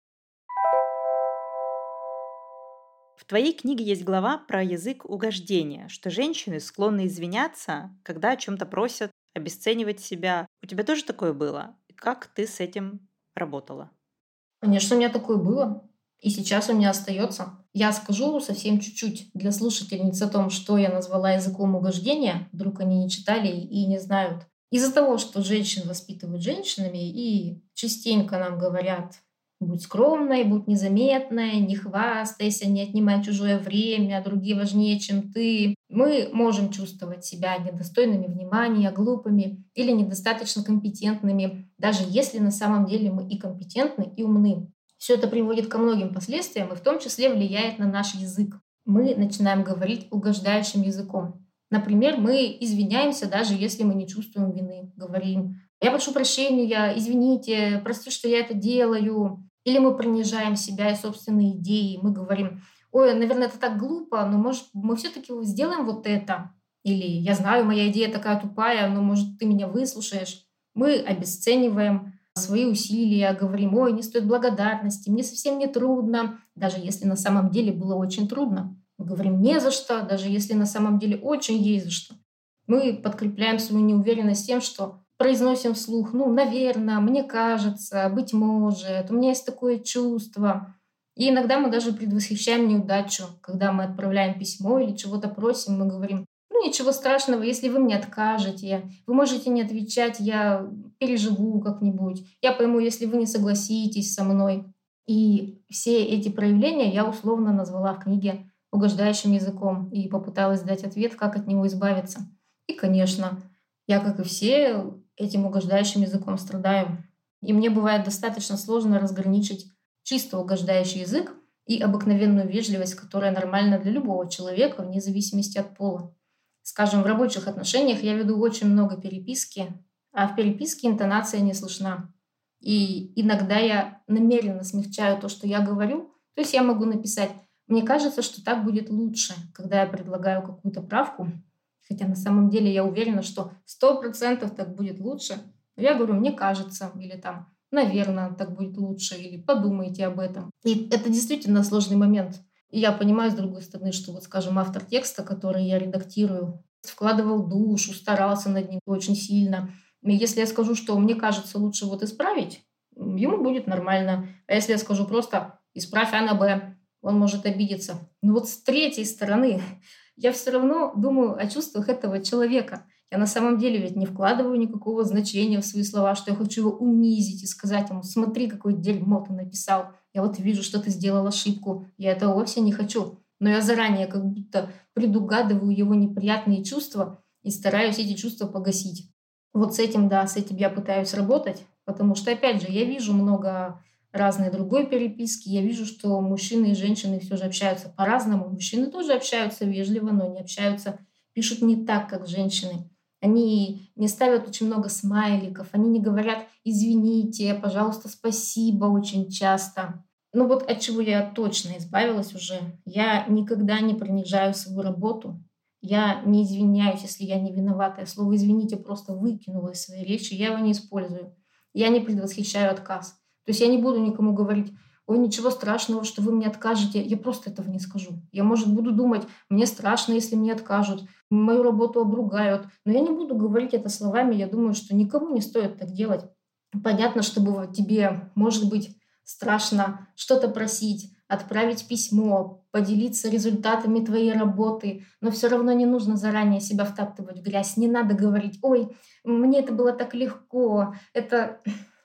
В твоей книге есть глава про язык угождения, что женщины склонны извиняться, когда о чем-то просят обесценивать себя. У тебя тоже такое было? Как ты с этим работала? Конечно, у меня такое было. И сейчас у меня остается. Я скажу совсем чуть-чуть для слушательниц о том, что я назвала языком угождения. Вдруг они не читали и не знают. Из-за того, что женщин воспитывают женщинами и частенько нам говорят, Будь скромной, будь незаметной, не хвастайся, не отнимай чужое время, другие важнее, чем ты. Мы можем чувствовать себя недостойными внимания, глупыми или недостаточно компетентными, даже если на самом деле мы и компетентны, и умны. Все это приводит ко многим последствиям и в том числе влияет на наш язык. Мы начинаем говорить угождающим языком. Например, мы извиняемся, даже если мы не чувствуем вины. Говорим, я прошу прощения, извините, прости, что я это делаю. Или мы принижаем себя и собственные идеи, мы говорим, ой, наверное, это так глупо, но может мы все-таки сделаем вот это. Или я знаю, моя идея такая тупая, но может ты меня выслушаешь. Мы обесцениваем свои усилия, говорим, ой, не стоит благодарности, мне совсем не трудно, даже если на самом деле было очень трудно. Мы говорим не за что, даже если на самом деле очень есть за что. Мы подкрепляем свою неуверенность тем, что произносим вслух, ну, наверное, мне кажется, быть может, у меня есть такое чувство. И иногда мы даже предвосхищаем неудачу, когда мы отправляем письмо или чего-то просим, мы говорим, ну ничего страшного, если вы мне откажете, вы можете не отвечать, я переживу как-нибудь, я пойму, если вы не согласитесь со мной. И все эти проявления я условно назвала в книге угождающим языком и попыталась дать ответ, как от него избавиться. И, конечно, я, как и все, этим угождающим языком страдаю. И мне бывает достаточно сложно разграничить чисто угождающий язык и обыкновенную вежливость, которая нормальна для любого человека, вне зависимости от пола. Скажем, в рабочих отношениях я веду очень много переписки, а в переписке интонация не слышна. И иногда я намеренно смягчаю то, что я говорю. То есть я могу написать, мне кажется, что так будет лучше, когда я предлагаю какую-то правку, Хотя на самом деле я уверена, что сто процентов так будет лучше. Но я говорю, мне кажется, или там, наверное, так будет лучше, или подумайте об этом. И это действительно сложный момент. И я понимаю, с другой стороны, что вот, скажем, автор текста, который я редактирую, вкладывал душу, старался над ним очень сильно. И если я скажу, что мне кажется лучше вот исправить, ему будет нормально. А если я скажу просто «исправь А Б», он может обидеться. Но вот с третьей стороны [LAUGHS] я все равно думаю о чувствах этого человека. Я на самом деле ведь не вкладываю никакого значения в свои слова, что я хочу его унизить и сказать ему, смотри, какое дерьмо ты написал. Я вот вижу, что ты сделал ошибку. Я этого вовсе не хочу. Но я заранее как будто предугадываю его неприятные чувства и стараюсь эти чувства погасить. Вот с этим, да, с этим я пытаюсь работать, потому что, опять же, я вижу много разной другой переписки, я вижу, что мужчины и женщины все же общаются по-разному. Мужчины тоже общаются вежливо, но не общаются, пишут не так, как женщины. Они не ставят очень много смайликов, они не говорят «извините», «пожалуйста, спасибо» очень часто. Ну вот от чего я точно избавилась уже. Я никогда не принижаю свою работу. Я не извиняюсь, если я не виновата. Я слово «извините» просто выкинула из своей речи, я его не использую. Я не предвосхищаю отказ. То есть я не буду никому говорить, ой, ничего страшного, что вы мне откажете. Я просто этого не скажу. Я, может, буду думать, мне страшно, если мне откажут, мою работу обругают. Но я не буду говорить это словами. Я думаю, что никому не стоит так делать. Понятно, что тебе, может быть, страшно что-то просить, отправить письмо, поделиться результатами твоей работы, но все равно не нужно заранее себя втаптывать в грязь. Не надо говорить, ой, мне это было так легко, это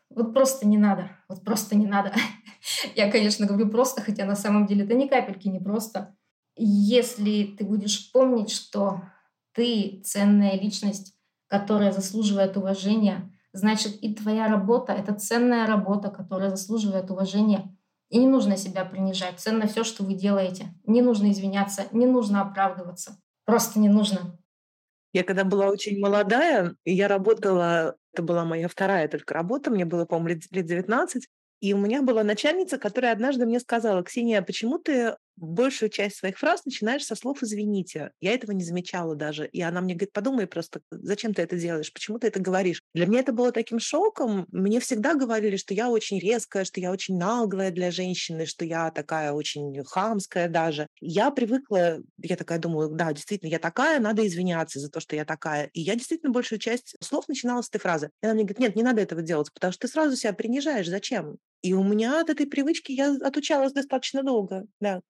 вот просто не надо, вот просто не надо. [LAUGHS] Я, конечно, говорю просто, хотя на самом деле это ни капельки не просто. Если ты будешь помнить, что ты ценная личность, которая заслуживает уважения, значит и твоя работа — это ценная работа, которая заслуживает уважения. И не нужно себя принижать. Ценно все, что вы делаете. Не нужно извиняться, не нужно оправдываться. Просто не нужно. Я когда была очень молодая, я работала, это была моя вторая только работа, мне было, по-моему, лет 19, и у меня была начальница, которая однажды мне сказала, Ксения, почему ты большую часть своих фраз начинаешь со слов «извините». Я этого не замечала даже. И она мне говорит, подумай просто, зачем ты это делаешь, почему ты это говоришь. Для меня это было таким шоком. Мне всегда говорили, что я очень резкая, что я очень наглая для женщины, что я такая очень хамская даже. Я привыкла, я такая думаю, да, действительно, я такая, надо извиняться за то, что я такая. И я действительно большую часть слов начинала с этой фразы. И она мне говорит, нет, не надо этого делать, потому что ты сразу себя принижаешь. Зачем? И у меня от этой привычки я отучалась достаточно долго, да.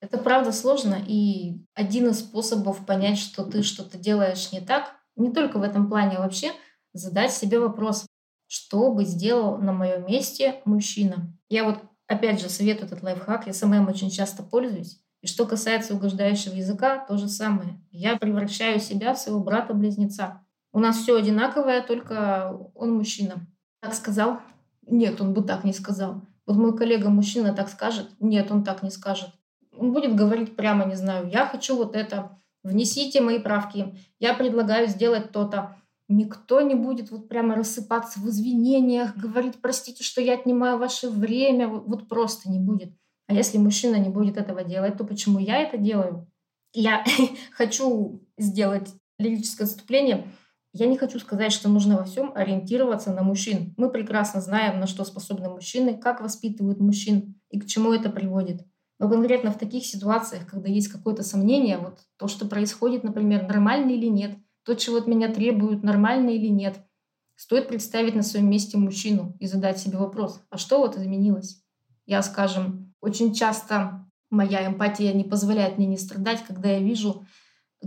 Это правда сложно, и один из способов понять, что ты что-то делаешь не так, не только в этом плане, а вообще задать себе вопрос, что бы сделал на моем месте мужчина. Я вот опять же советую этот лайфхак, я сама им очень часто пользуюсь. И что касается угождающего языка, то же самое. Я превращаю себя в своего брата-близнеца. У нас все одинаковое, только он мужчина. Так сказал? Нет, он бы так не сказал. Вот мой коллега мужчина так скажет? Нет, он так не скажет он будет говорить прямо, не знаю, я хочу вот это, внесите мои правки, я предлагаю сделать то-то. Никто не будет вот прямо рассыпаться в извинениях, говорить, простите, что я отнимаю ваше время, вот просто не будет. А если мужчина не будет этого делать, то почему я это делаю? Я [LAUGHS] хочу сделать лирическое отступление. Я не хочу сказать, что нужно во всем ориентироваться на мужчин. Мы прекрасно знаем, на что способны мужчины, как воспитывают мужчин и к чему это приводит. Но конкретно в таких ситуациях, когда есть какое-то сомнение, вот то, что происходит, например, нормально или нет, то, чего от меня требуют, нормально или нет, стоит представить на своем месте мужчину и задать себе вопрос, а что вот изменилось? Я, скажем, очень часто моя эмпатия не позволяет мне не страдать, когда я вижу,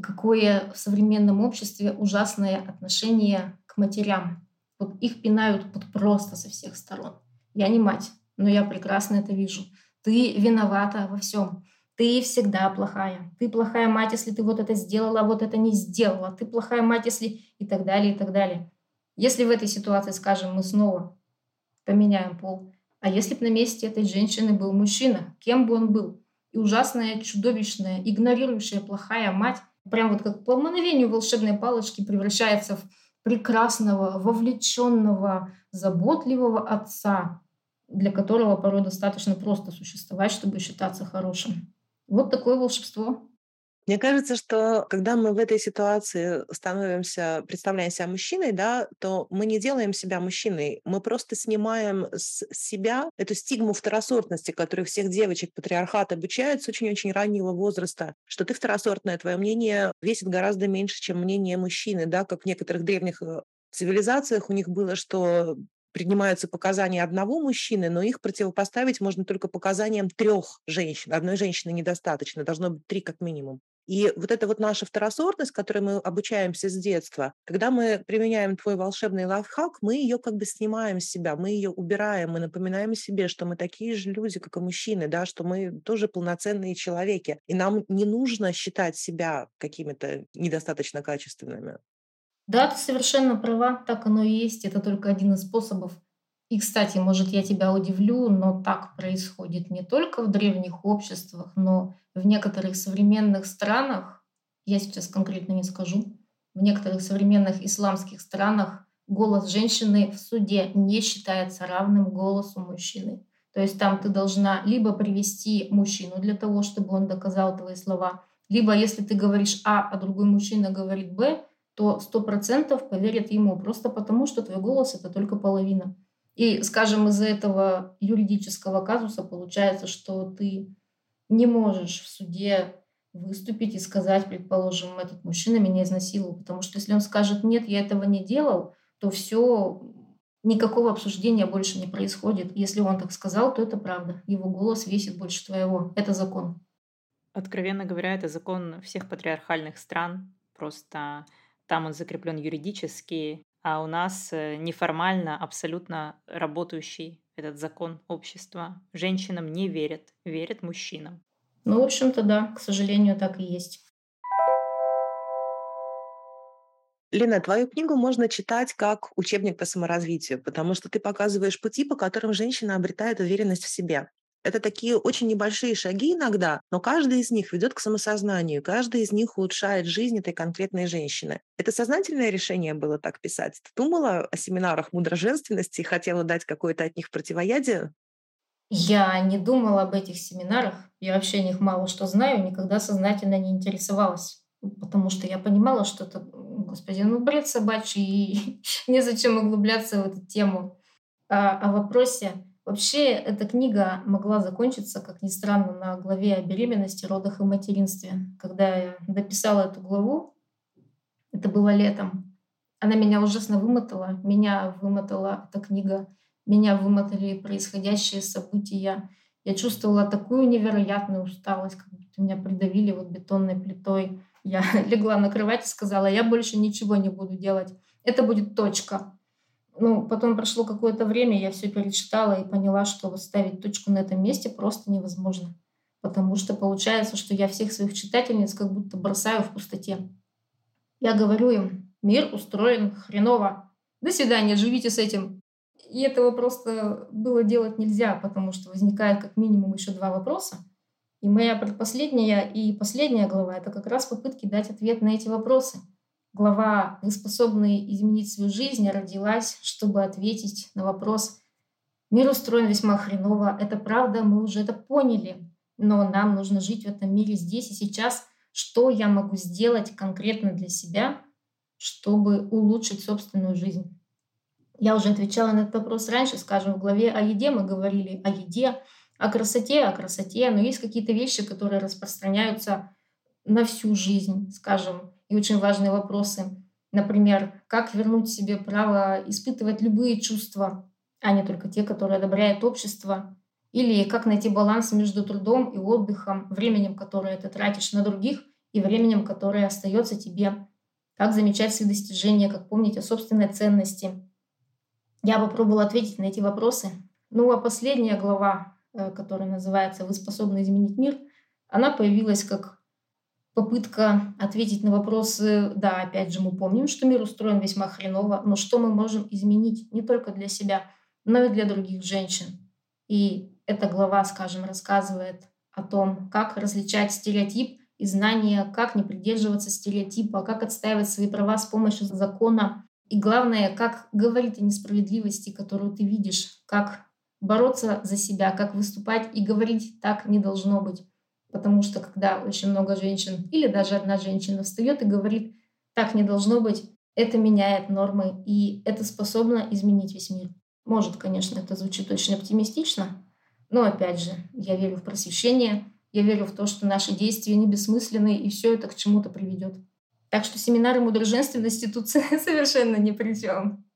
какое в современном обществе ужасное отношение к матерям. Вот их пинают вот просто со всех сторон. Я не мать, но я прекрасно это вижу. Ты виновата во всем. Ты всегда плохая. Ты плохая мать, если ты вот это сделала, а вот это не сделала. Ты плохая мать, если... И так далее, и так далее. Если в этой ситуации, скажем, мы снова поменяем пол, а если бы на месте этой женщины был мужчина, кем бы он был? И ужасная, чудовищная, игнорирующая плохая мать, прям вот как по мановению волшебной палочки превращается в прекрасного, вовлеченного, заботливого отца, для которого порой достаточно просто существовать, чтобы считаться хорошим. Вот такое волшебство. Мне кажется, что когда мы в этой ситуации становимся, представляем себя мужчиной, да, то мы не делаем себя мужчиной, мы просто снимаем с себя эту стигму второсортности, которой всех девочек патриархат обучают с очень-очень раннего возраста, что ты второсортная, твое мнение весит гораздо меньше, чем мнение мужчины, да, как в некоторых древних э, цивилизациях у них было, что принимаются показания одного мужчины, но их противопоставить можно только показаниям трех женщин. Одной женщины недостаточно, должно быть три как минимум. И вот эта вот наша второсортность, которой мы обучаемся с детства, когда мы применяем твой волшебный лайфхак, мы ее как бы снимаем с себя, мы ее убираем, мы напоминаем себе, что мы такие же люди, как и мужчины, да, что мы тоже полноценные человеки. И нам не нужно считать себя какими-то недостаточно качественными. Да, ты совершенно права, так оно и есть. Это только один из способов. И, кстати, может, я тебя удивлю, но так происходит не только в древних обществах, но в некоторых современных странах, я сейчас конкретно не скажу, в некоторых современных исламских странах голос женщины в суде не считается равным голосу мужчины. То есть там ты должна либо привести мужчину для того, чтобы он доказал твои слова, либо если ты говоришь А, а другой мужчина говорит Б, то сто процентов поверят ему, просто потому что твой голос это только половина. И, скажем, из-за этого юридического казуса получается, что ты не можешь в суде выступить и сказать, предположим, этот мужчина меня изнасиловал, потому что если он скажет нет, я этого не делал, то все, никакого обсуждения больше не происходит. Если он так сказал, то это правда. Его голос весит больше твоего. Это закон. Откровенно говоря, это закон всех патриархальных стран. Просто там он закреплен юридически, а у нас э, неформально абсолютно работающий этот закон общества. Женщинам не верят, верят мужчинам. Ну, в общем-то, да, к сожалению, так и есть. Лена, твою книгу можно читать как учебник по саморазвитию, потому что ты показываешь пути, по которым женщина обретает уверенность в себе. Это такие очень небольшие шаги иногда, но каждый из них ведет к самосознанию, каждый из них улучшает жизнь этой конкретной женщины. Это сознательное решение было так писать? Ты думала о семинарах мудроженственности и хотела дать какое-то от них противоядие? Я не думала об этих семинарах. Я вообще о них мало что знаю, никогда сознательно не интересовалась. Потому что я понимала, что это, господи, ну бред собачий, [LAUGHS] и [LAUGHS] незачем углубляться в эту тему. А, о вопросе. Вообще, эта книга могла закончиться, как ни странно, на главе о беременности, родах и материнстве. Когда я дописала эту главу, это было летом, она меня ужасно вымотала. Меня вымотала эта книга меня вымотали происходящие события. Я чувствовала такую невероятную усталость, как будто меня придавили вот бетонной плитой. Я [LAUGHS] легла на кровать и сказала, я больше ничего не буду делать. Это будет точка. Ну, потом прошло какое-то время, я все перечитала и поняла, что ставить точку на этом месте просто невозможно. Потому что получается, что я всех своих читательниц как будто бросаю в пустоте. Я говорю им, мир устроен хреново. До свидания, живите с этим. И этого просто было делать нельзя, потому что возникает как минимум еще два вопроса. И моя предпоследняя и последняя глава — это как раз попытки дать ответ на эти вопросы. Глава «Вы способны изменить свою жизнь» родилась, чтобы ответить на вопрос «Мир устроен весьма хреново, это правда, мы уже это поняли, но нам нужно жить в этом мире здесь и сейчас. Что я могу сделать конкретно для себя, чтобы улучшить собственную жизнь?» Я уже отвечала на этот вопрос раньше, скажем, в главе о еде мы говорили о еде, о красоте, о красоте, но есть какие-то вещи, которые распространяются на всю жизнь, скажем, и очень важные вопросы. Например, как вернуть себе право испытывать любые чувства, а не только те, которые одобряет общество, или как найти баланс между трудом и отдыхом, временем, которое ты тратишь на других, и временем, которое остается тебе. Как замечать свои достижения, как помнить о собственной ценности – я попробовала ответить на эти вопросы. Ну а последняя глава, э, которая называется «Вы способны изменить мир», она появилась как попытка ответить на вопросы, да, опять же, мы помним, что мир устроен весьма хреново, но что мы можем изменить не только для себя, но и для других женщин. И эта глава, скажем, рассказывает о том, как различать стереотип и знания, как не придерживаться стереотипа, как отстаивать свои права с помощью закона, и главное, как говорить о несправедливости, которую ты видишь, как бороться за себя, как выступать и говорить так не должно быть. Потому что когда очень много женщин или даже одна женщина встает и говорит так не должно быть, это меняет нормы и это способно изменить весь мир. Может, конечно, это звучит очень оптимистично, но опять же, я верю в просвещение, я верю в то, что наши действия не бессмысленны и все это к чему-то приведет. Так что семинары мудроженственности тут [LAUGHS] совершенно ни при чем.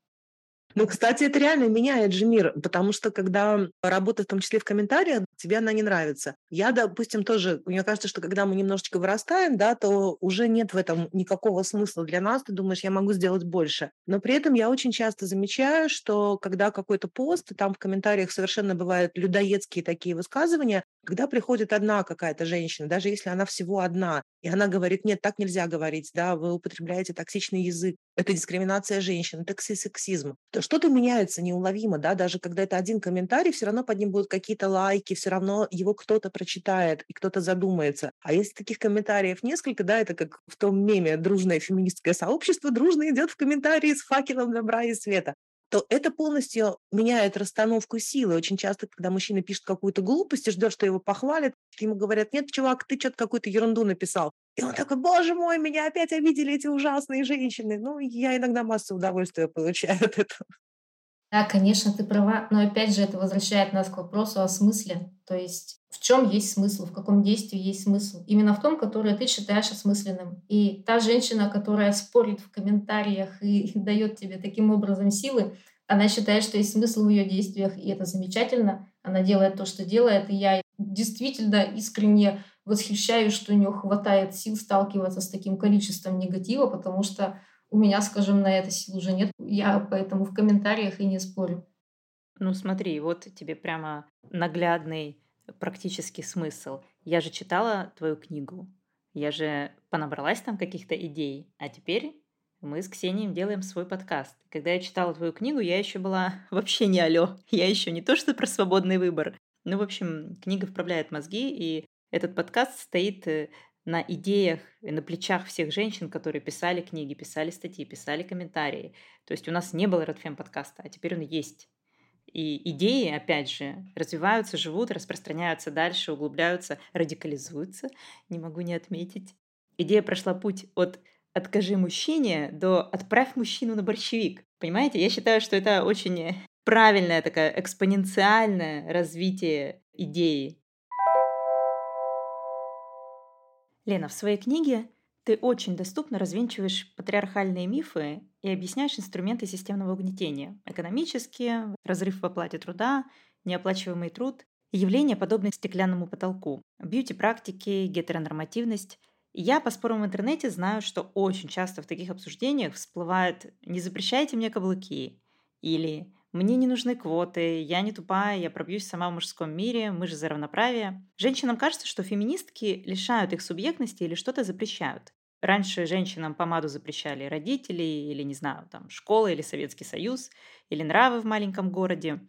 Ну, кстати, это реально меняет же мир, потому что когда работа, в том числе в комментариях, тебе она не нравится. Я, допустим, тоже, мне кажется, что когда мы немножечко вырастаем, да, то уже нет в этом никакого смысла для нас. Ты думаешь, я могу сделать больше. Но при этом я очень часто замечаю, что когда какой-то пост, там в комментариях совершенно бывают людоедские такие высказывания, когда приходит одна какая-то женщина, даже если она всего одна, и она говорит, нет, так нельзя говорить, да, вы употребляете токсичный язык, это дискриминация женщин, это сексизм, то что-то меняется неуловимо, да, даже когда это один комментарий, все равно под ним будут какие-то лайки, все равно его кто-то прочитает и кто-то задумается. А если таких комментариев несколько, да, это как в том меме «Дружное феминистское сообщество дружно идет в комментарии с факелом добра и света» то это полностью меняет расстановку силы. Очень часто, когда мужчина пишет какую-то глупость и ждет, что его похвалят, ему говорят, нет, чувак, ты что-то какую-то ерунду написал. И он такой, боже мой, меня опять обидели эти ужасные женщины. Ну, я иногда массу удовольствия получаю от этого. Да, конечно, ты права, но опять же это возвращает нас к вопросу о смысле. То есть в чем есть смысл, в каком действии есть смысл. Именно в том, которое ты считаешь осмысленным. И та женщина, которая спорит в комментариях и [LAUGHS] дает тебе таким образом силы, она считает, что есть смысл в ее действиях, и это замечательно. Она делает то, что делает, и я действительно искренне восхищаюсь, что у нее хватает сил сталкиваться с таким количеством негатива, потому что у меня, скажем, на это сил уже нет. Я поэтому в комментариях и не спорю. Ну смотри, вот тебе прямо наглядный практический смысл. Я же читала твою книгу, я же понабралась там каких-то идей, а теперь мы с Ксенией делаем свой подкаст. Когда я читала твою книгу, я еще была [LAUGHS] вообще не алё. Я еще не то, что про свободный выбор. Ну, в общем, книга вправляет мозги, и этот подкаст стоит э, на идеях и на плечах всех женщин, которые писали книги, писали статьи, писали комментарии. То есть у нас не было Redfem подкаста, а теперь он есть. И идеи, опять же, развиваются, живут, распространяются дальше, углубляются, радикализуются, не могу не отметить. Идея прошла путь от «откажи мужчине» до «отправь мужчину на борщевик». Понимаете, я считаю, что это очень правильное такое экспоненциальное развитие идеи. Лена, в своей книге ты очень доступно развенчиваешь патриархальные мифы и объясняешь инструменты системного угнетения. Экономические, разрыв в оплате труда, неоплачиваемый труд, явления, подобные стеклянному потолку, бьюти-практики, гетеронормативность. я по спорам в интернете знаю, что очень часто в таких обсуждениях всплывает «не запрещайте мне каблуки» или мне не нужны квоты, я не тупая, я пробьюсь сама в мужском мире, мы же за равноправие. Женщинам кажется, что феминистки лишают их субъектности или что-то запрещают. Раньше женщинам помаду запрещали родители или, не знаю, там, школа или Советский Союз, или нравы в маленьком городе.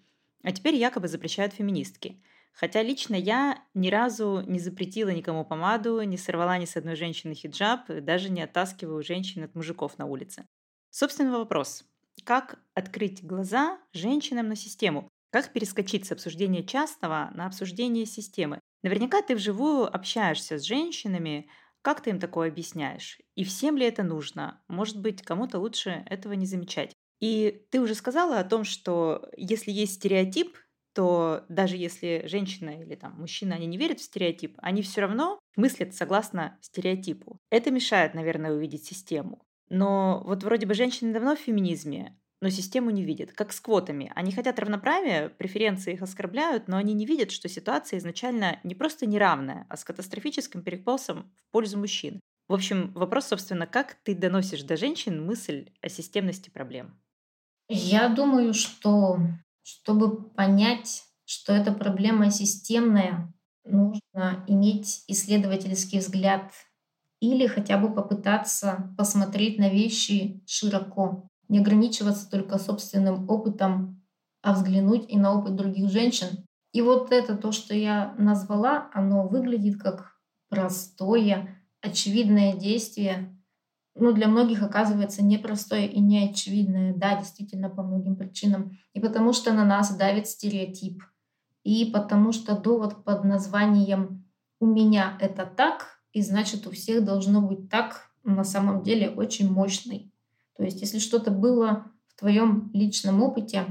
А теперь якобы запрещают феминистки. Хотя лично я ни разу не запретила никому помаду, не сорвала ни с одной женщины хиджаб, даже не оттаскиваю женщин от мужиков на улице. Собственно, вопрос как открыть глаза женщинам на систему, как перескочить с обсуждения частного на обсуждение системы. Наверняка ты вживую общаешься с женщинами, как ты им такое объясняешь? И всем ли это нужно? Может быть, кому-то лучше этого не замечать. И ты уже сказала о том, что если есть стереотип, то даже если женщина или там мужчина, они не верят в стереотип, они все равно мыслят согласно стереотипу. Это мешает, наверное, увидеть систему. Но вот вроде бы женщины давно в феминизме, но систему не видят. Как с квотами. Они хотят равноправия, преференции их оскорбляют, но они не видят, что ситуация изначально не просто неравная, а с катастрофическим перекосом в пользу мужчин. В общем, вопрос, собственно, как ты доносишь до женщин мысль о системности проблем? Я думаю, что чтобы понять, что эта проблема системная, нужно иметь исследовательский взгляд или хотя бы попытаться посмотреть на вещи широко, не ограничиваться только собственным опытом, а взглянуть и на опыт других женщин. И вот это то, что я назвала, оно выглядит как простое, очевидное действие, ну, для многих оказывается непростое и неочевидное, да, действительно, по многим причинам. И потому что на нас давит стереотип, и потому что довод под названием «у меня это так» и значит у всех должно быть так на самом деле очень мощный. То есть если что-то было в твоем личном опыте,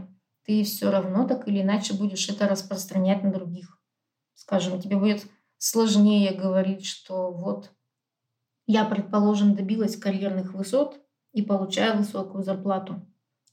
ты все равно так или иначе будешь это распространять на других. Скажем, тебе будет сложнее говорить, что вот я, предположим, добилась карьерных высот и получаю высокую зарплату.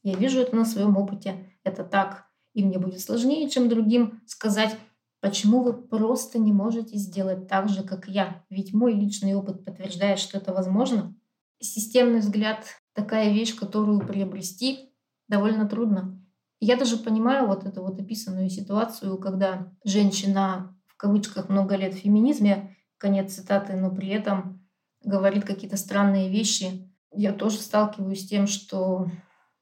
Я вижу это на своем опыте. Это так. И мне будет сложнее, чем другим сказать, Почему вы просто не можете сделать так же, как я? Ведь мой личный опыт подтверждает, что это возможно. Системный взгляд — такая вещь, которую приобрести довольно трудно. Я даже понимаю вот эту вот описанную ситуацию, когда женщина в кавычках много лет в феминизме, конец цитаты, но при этом говорит какие-то странные вещи. Я тоже сталкиваюсь с тем, что,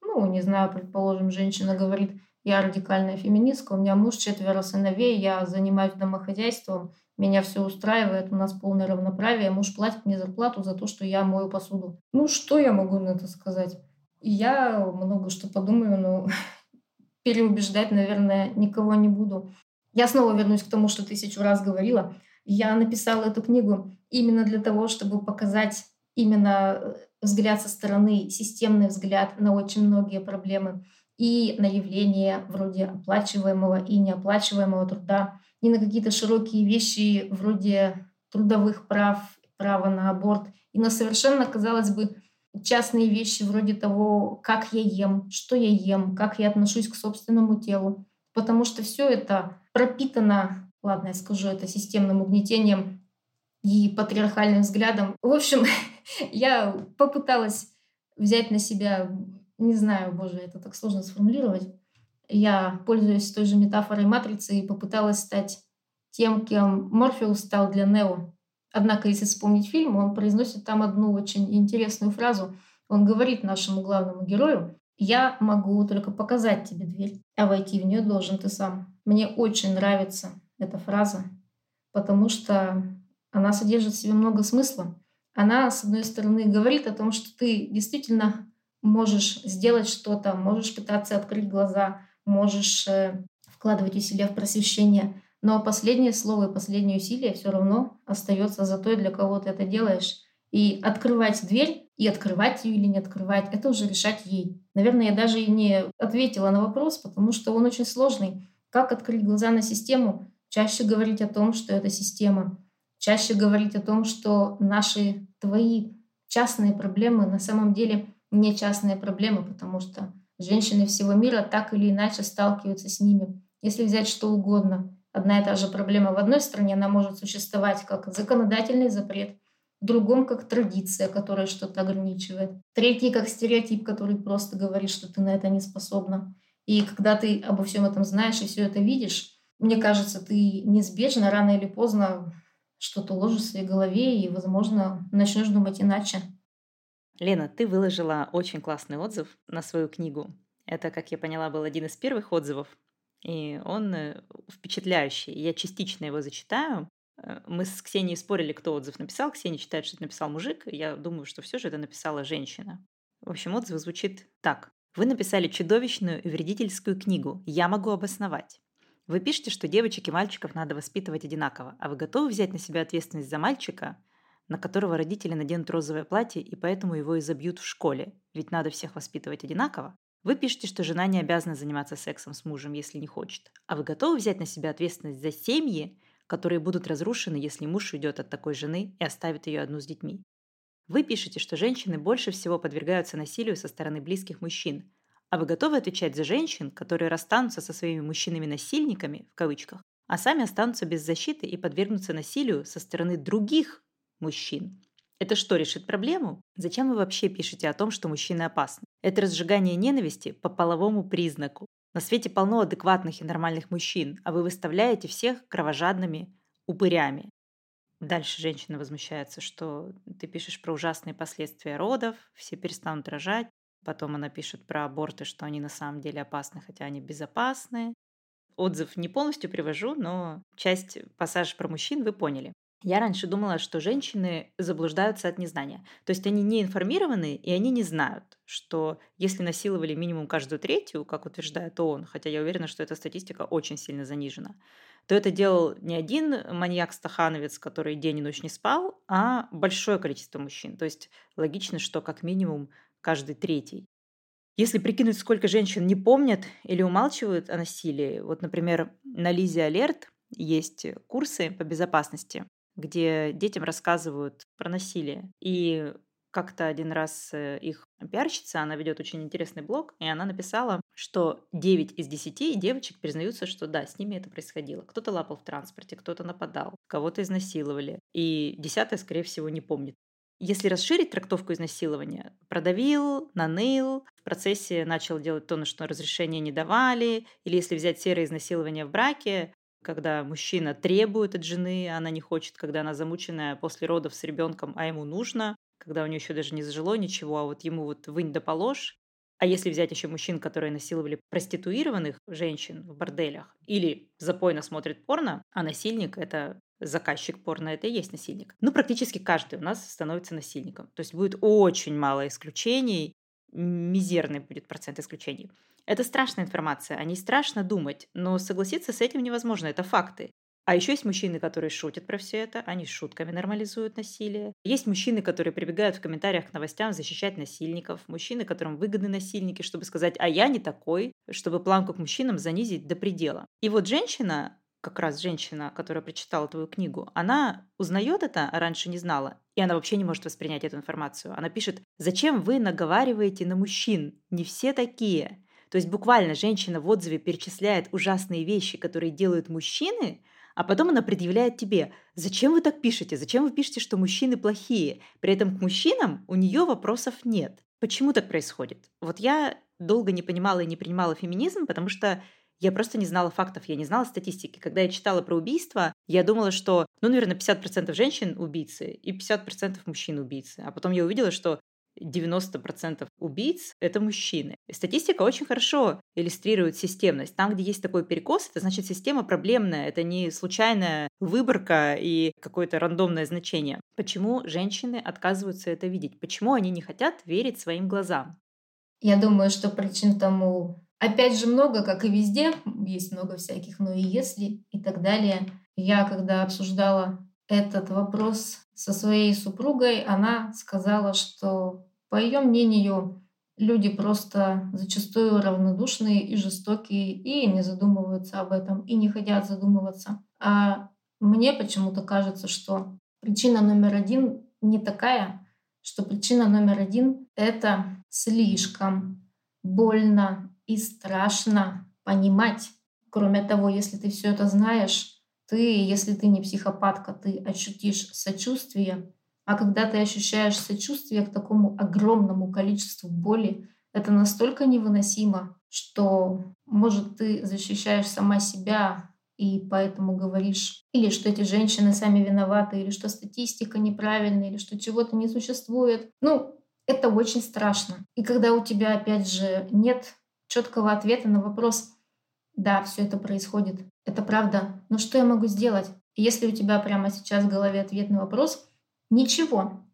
ну, не знаю, предположим, женщина говорит, я радикальная феминистка, у меня муж, четверо сыновей, я занимаюсь домохозяйством, меня все устраивает, у нас полное равноправие, муж платит мне зарплату за то, что я мою посуду. Ну, что я могу на это сказать? Я много что подумаю, но [LAUGHS] переубеждать, наверное, никого не буду. Я снова вернусь к тому, что тысячу раз говорила. Я написала эту книгу именно для того, чтобы показать именно э, взгляд со стороны, системный взгляд на очень многие проблемы и на явления вроде оплачиваемого и неоплачиваемого труда, и на какие-то широкие вещи вроде трудовых прав, права на аборт, и на совершенно, казалось бы, частные вещи вроде того, как я ем, что я ем, как я отношусь к собственному телу. Потому что все это пропитано, ладно, я скажу это системным угнетением и патриархальным взглядом. В общем, [LAUGHS] я попыталась взять на себя, не знаю, боже, это так сложно сформулировать. Я пользуюсь той же метафорой матрицы и попыталась стать тем, кем Морфеус стал для Нео. Однако, если вспомнить фильм, он произносит там одну очень интересную фразу. Он говорит нашему главному герою, «Я могу только показать тебе дверь, а войти в нее должен ты сам». Мне очень нравится эта фраза, потому что она содержит в себе много смысла. Она, с одной стороны, говорит о том, что ты действительно можешь сделать что-то, можешь пытаться открыть глаза, можешь э, вкладывать усилия в просвещение, но последнее слово и последнее усилие все равно остается за той, для кого ты это делаешь. И открывать дверь, и открывать ее или не открывать, это уже решать ей. Наверное, я даже и не ответила на вопрос, потому что он очень сложный. Как открыть глаза на систему? Чаще говорить о том, что это система. Чаще говорить о том, что наши, твои частные проблемы на самом деле не частные проблемы, потому что женщины всего мира так или иначе сталкиваются с ними. Если взять что угодно, одна и та же проблема в одной стране, она может существовать как законодательный запрет, в другом как традиция, которая что-то ограничивает, третий как стереотип, который просто говорит, что ты на это не способна. И когда ты обо всем этом знаешь и все это видишь, мне кажется, ты неизбежно, рано или поздно что-то ложишь в своей голове и, возможно, начнешь думать иначе. Лена, ты выложила очень классный отзыв на свою книгу. Это, как я поняла, был один из первых отзывов и он э, впечатляющий. Я частично его зачитаю. Э, мы с Ксенией спорили, кто отзыв написал. Ксения считает, что это написал мужик. Я думаю, что все же это написала женщина. В общем, отзыв звучит так. Вы написали чудовищную и вредительскую книгу. Я могу обосновать. Вы пишете, что девочек и мальчиков надо воспитывать одинаково, а вы готовы взять на себя ответственность за мальчика, на которого родители наденут розовое платье и поэтому его изобьют в школе, ведь надо всех воспитывать одинаково? Вы пишете, что жена не обязана заниматься сексом с мужем, если не хочет. А вы готовы взять на себя ответственность за семьи, которые будут разрушены, если муж уйдет от такой жены и оставит ее одну с детьми? Вы пишете, что женщины больше всего подвергаются насилию со стороны близких мужчин. А вы готовы отвечать за женщин, которые расстанутся со своими мужчинами-насильниками, в кавычках, а сами останутся без защиты и подвергнутся насилию со стороны других мужчин? Это что, решит проблему? Зачем вы вообще пишете о том, что мужчины опасны? Это разжигание ненависти по половому признаку. На свете полно адекватных и нормальных мужчин, а вы выставляете всех кровожадными упырями. Дальше женщина возмущается, что ты пишешь про ужасные последствия родов, все перестанут рожать. Потом она пишет про аборты, что они на самом деле опасны, хотя они безопасны. Отзыв не полностью привожу, но часть пассажа про мужчин вы поняли. Я раньше думала, что женщины заблуждаются от незнания. То есть они не информированы, и они не знают, что если насиловали минимум каждую третью, как утверждает ООН, хотя я уверена, что эта статистика очень сильно занижена, то это делал не один маньяк-стахановец, который день и ночь не спал, а большое количество мужчин. То есть логично, что как минимум каждый третий. Если прикинуть, сколько женщин не помнят или умалчивают о насилии, вот, например, на Лизе Алерт есть курсы по безопасности, где детям рассказывают про насилие. И как-то один раз э, их пиарщица, она ведет очень интересный блог, и она написала, что 9 из 10 девочек признаются, что да, с ними это происходило. Кто-то лапал в транспорте, кто-то нападал, кого-то изнасиловали. И десятая, скорее всего, не помнит. Если расширить трактовку изнасилования, продавил, наныл, в процессе начал делать то, на что разрешения не давали, или если взять серое изнасилование в браке, когда мужчина требует от жены, она не хочет, когда она замученная после родов с ребенком, а ему нужно, когда у нее еще даже не зажило ничего, а вот ему вот вынь да положь. А если взять еще мужчин, которые насиловали проституированных женщин в борделях или запойно смотрит порно, а насильник – это заказчик порно, это и есть насильник. Ну, практически каждый у нас становится насильником. То есть будет очень мало исключений, мизерный будет процент исключений. Это страшная информация, о ней страшно думать, но согласиться с этим невозможно, это факты. А еще есть мужчины, которые шутят про все это, они шутками нормализуют насилие. Есть мужчины, которые прибегают в комментариях к новостям защищать насильников. Мужчины, которым выгодны насильники, чтобы сказать, а я не такой, чтобы планку к мужчинам занизить до предела. И вот женщина, как раз женщина, которая прочитала твою книгу, она узнает это, а раньше не знала, и она вообще не может воспринять эту информацию. Она пишет, зачем вы наговариваете на мужчин? Не все такие. То есть буквально женщина в отзыве перечисляет ужасные вещи, которые делают мужчины, а потом она предъявляет тебе, зачем вы так пишете, зачем вы пишете, что мужчины плохие. При этом к мужчинам у нее вопросов нет. Почему так происходит? Вот я долго не понимала и не принимала феминизм, потому что я просто не знала фактов, я не знала статистики. Когда я читала про убийства, я думала, что, ну, наверное, 50% женщин убийцы и 50% мужчин убийцы. А потом я увидела, что 90% убийц — это мужчины. Статистика очень хорошо иллюстрирует системность. Там, где есть такой перекос, это значит система проблемная, это не случайная выборка и какое-то рандомное значение. Почему женщины отказываются это видеть? Почему они не хотят верить своим глазам? Я думаю, что причин тому опять же много, как и везде, есть много всяких «но и если» и так далее. Я, когда обсуждала этот вопрос со своей супругой, она сказала, что по ее мнению, люди просто зачастую равнодушные и жестокие, и не задумываются об этом, и не хотят задумываться. А мне почему-то кажется, что причина номер один не такая, что причина номер один — это слишком больно и страшно понимать. Кроме того, если ты все это знаешь, ты, если ты не психопатка, ты ощутишь сочувствие, а когда ты ощущаешь сочувствие к такому огромному количеству боли, это настолько невыносимо, что, может, ты защищаешь сама себя и поэтому говоришь, или что эти женщины сами виноваты, или что статистика неправильная, или что чего-то не существует. Ну, это очень страшно. И когда у тебя, опять же, нет четкого ответа на вопрос, да, все это происходит, это правда, но что я могу сделать? Если у тебя прямо сейчас в голове ответ на вопрос, Ничего.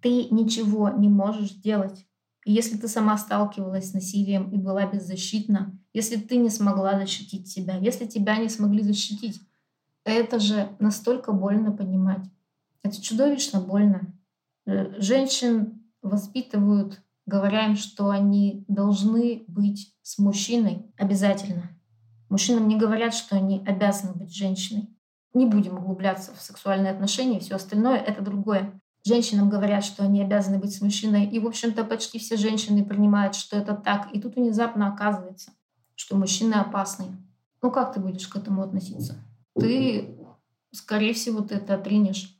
Ты ничего не можешь делать. И если ты сама сталкивалась с насилием и была беззащитна, если ты не смогла защитить себя, если тебя не смогли защитить, это же настолько больно понимать. Это чудовищно больно. Э, женщин воспитывают, говоря им, что они должны быть с мужчиной обязательно. Мужчинам не говорят, что они обязаны быть женщиной. Не будем углубляться в сексуальные отношения, все остальное — это другое. Женщинам говорят, что они обязаны быть с мужчиной, и, в общем-то, почти все женщины принимают, что это так. И тут внезапно оказывается, что мужчины опасны. Ну как ты будешь к этому относиться? Ты, скорее всего, ты это отринешь.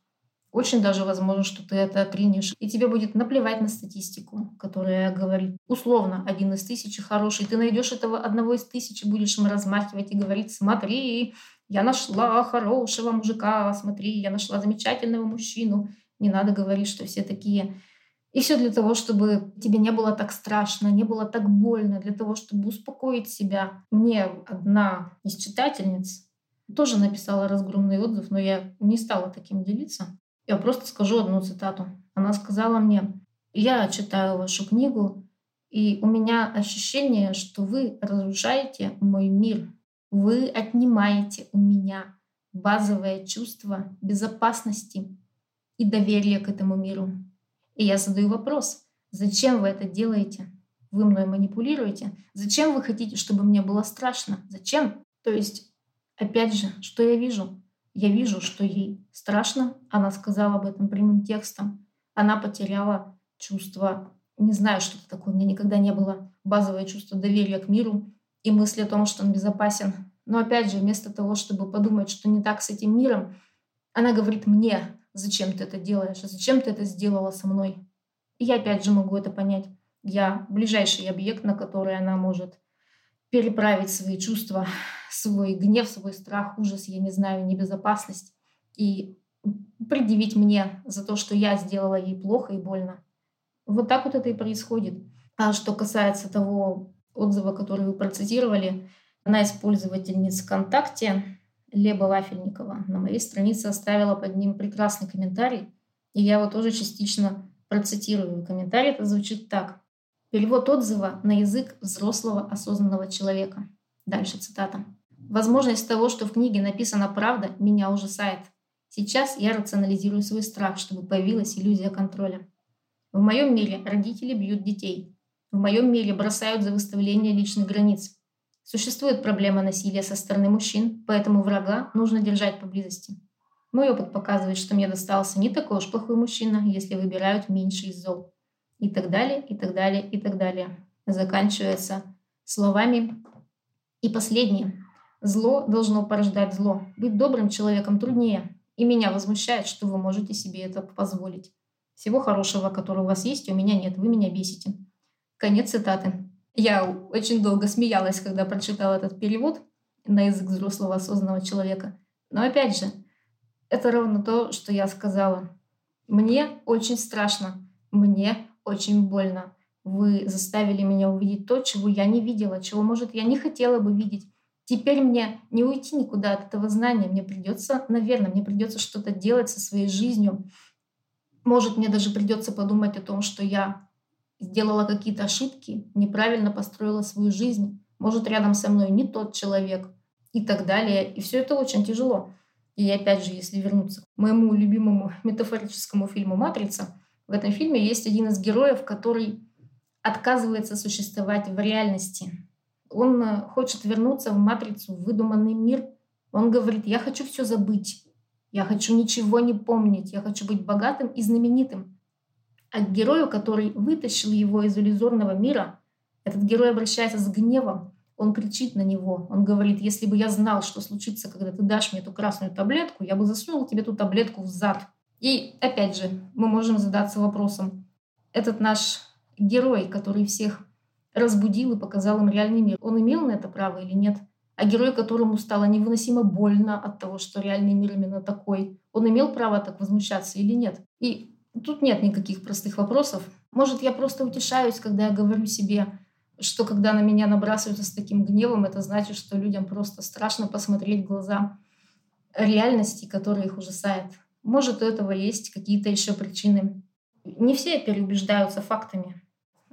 Очень даже возможно, что ты это отринешь. И тебе будет наплевать на статистику, которая говорит, условно, один из тысячи хороший. Ты найдешь этого одного из тысячи, будешь им размахивать и говорить, смотри, я нашла хорошего мужика, смотри, я нашла замечательного мужчину. Не надо говорить, что все такие. И все для того, чтобы тебе не было так страшно, не было так больно, для того, чтобы успокоить себя. Мне одна из читательниц тоже написала разгромный отзыв, но я не стала таким делиться. Я просто скажу одну цитату. Она сказала мне, я читаю вашу книгу, и у меня ощущение, что вы разрушаете мой мир, вы отнимаете у меня базовое чувство безопасности и доверия к этому миру. И я задаю вопрос, зачем вы это делаете? Вы мной манипулируете? Зачем вы хотите, чтобы мне было страшно? Зачем? То есть, опять же, что я вижу? Я вижу, что ей страшно. Она сказала об этом прямым текстом. Она потеряла чувство, не знаю, что это такое. У меня никогда не было базовое чувство доверия к миру и мысли о том, что он безопасен. Но опять же, вместо того, чтобы подумать, что не так с этим миром, она говорит мне, зачем ты это делаешь, зачем ты это сделала со мной. И я опять же могу это понять. Я ближайший объект, на который она может переправить свои чувства, свой гнев, свой страх, ужас, я не знаю, небезопасность и предъявить мне за то, что я сделала ей плохо и больно. Вот так вот это и происходит. А что касается того, отзыва, который вы процитировали, она из пользовательниц ВКонтакте, Леба Вафельникова, на моей странице оставила под ним прекрасный комментарий, и я его тоже частично процитирую. Комментарий это звучит так. Перевод отзыва на язык взрослого осознанного человека. Дальше цитата. Возможность того, что в книге написана правда, меня ужасает. Сейчас я рационализирую свой страх, чтобы появилась иллюзия контроля. В моем мире родители бьют детей. В моем мире бросают за выставление личных границ. Существует проблема насилия со стороны мужчин, поэтому врага нужно держать поблизости. Мой опыт показывает, что мне достался не такой уж плохой мужчина, если выбирают меньше из зол. И так далее, и так далее, и так далее. Заканчивается словами. И последнее. Зло должно порождать зло. Быть добрым человеком труднее. И меня возмущает, что вы можете себе это позволить. Всего хорошего, которое у вас есть, у меня нет. Вы меня бесите. Конец цитаты. Я очень долго смеялась, когда прочитала этот перевод на язык взрослого осознанного человека. Но опять же, это ровно то, что я сказала. Мне очень страшно, мне очень больно. Вы заставили меня увидеть то, чего я не видела, чего, может, я не хотела бы видеть. Теперь мне не уйти никуда от этого знания. Мне придется, наверное, мне придется что-то делать со своей жизнью. Может, мне даже придется подумать о том, что я сделала какие-то ошибки, неправильно построила свою жизнь, может, рядом со мной не тот человек и так далее. И все это очень тяжело. И опять же, если вернуться к моему любимому [LAUGHS] метафорическому фильму «Матрица», в этом фильме есть один из героев, который отказывается существовать в реальности. Он э, хочет вернуться в матрицу, в выдуманный мир. Он говорит, я хочу все забыть, я хочу ничего не помнить, я хочу быть богатым и знаменитым. А к герою, который вытащил его из иллюзорного мира, этот герой обращается с гневом, он кричит на него, он говорит, если бы я знал, что случится, когда ты дашь мне эту красную таблетку, я бы засунул тебе эту таблетку в зад. И опять же, мы можем задаться вопросом, этот наш герой, который всех разбудил и показал им реальный мир, он имел на это право или нет? А герой, которому стало невыносимо больно от того, что реальный мир именно такой, он имел право так возмущаться или нет? И Тут нет никаких простых вопросов. Может, я просто утешаюсь, когда я говорю себе, что когда на меня набрасываются с таким гневом, это значит, что людям просто страшно посмотреть в глаза реальности, которая их ужасает. Может, у этого есть какие-то еще причины. Не все переубеждаются фактами.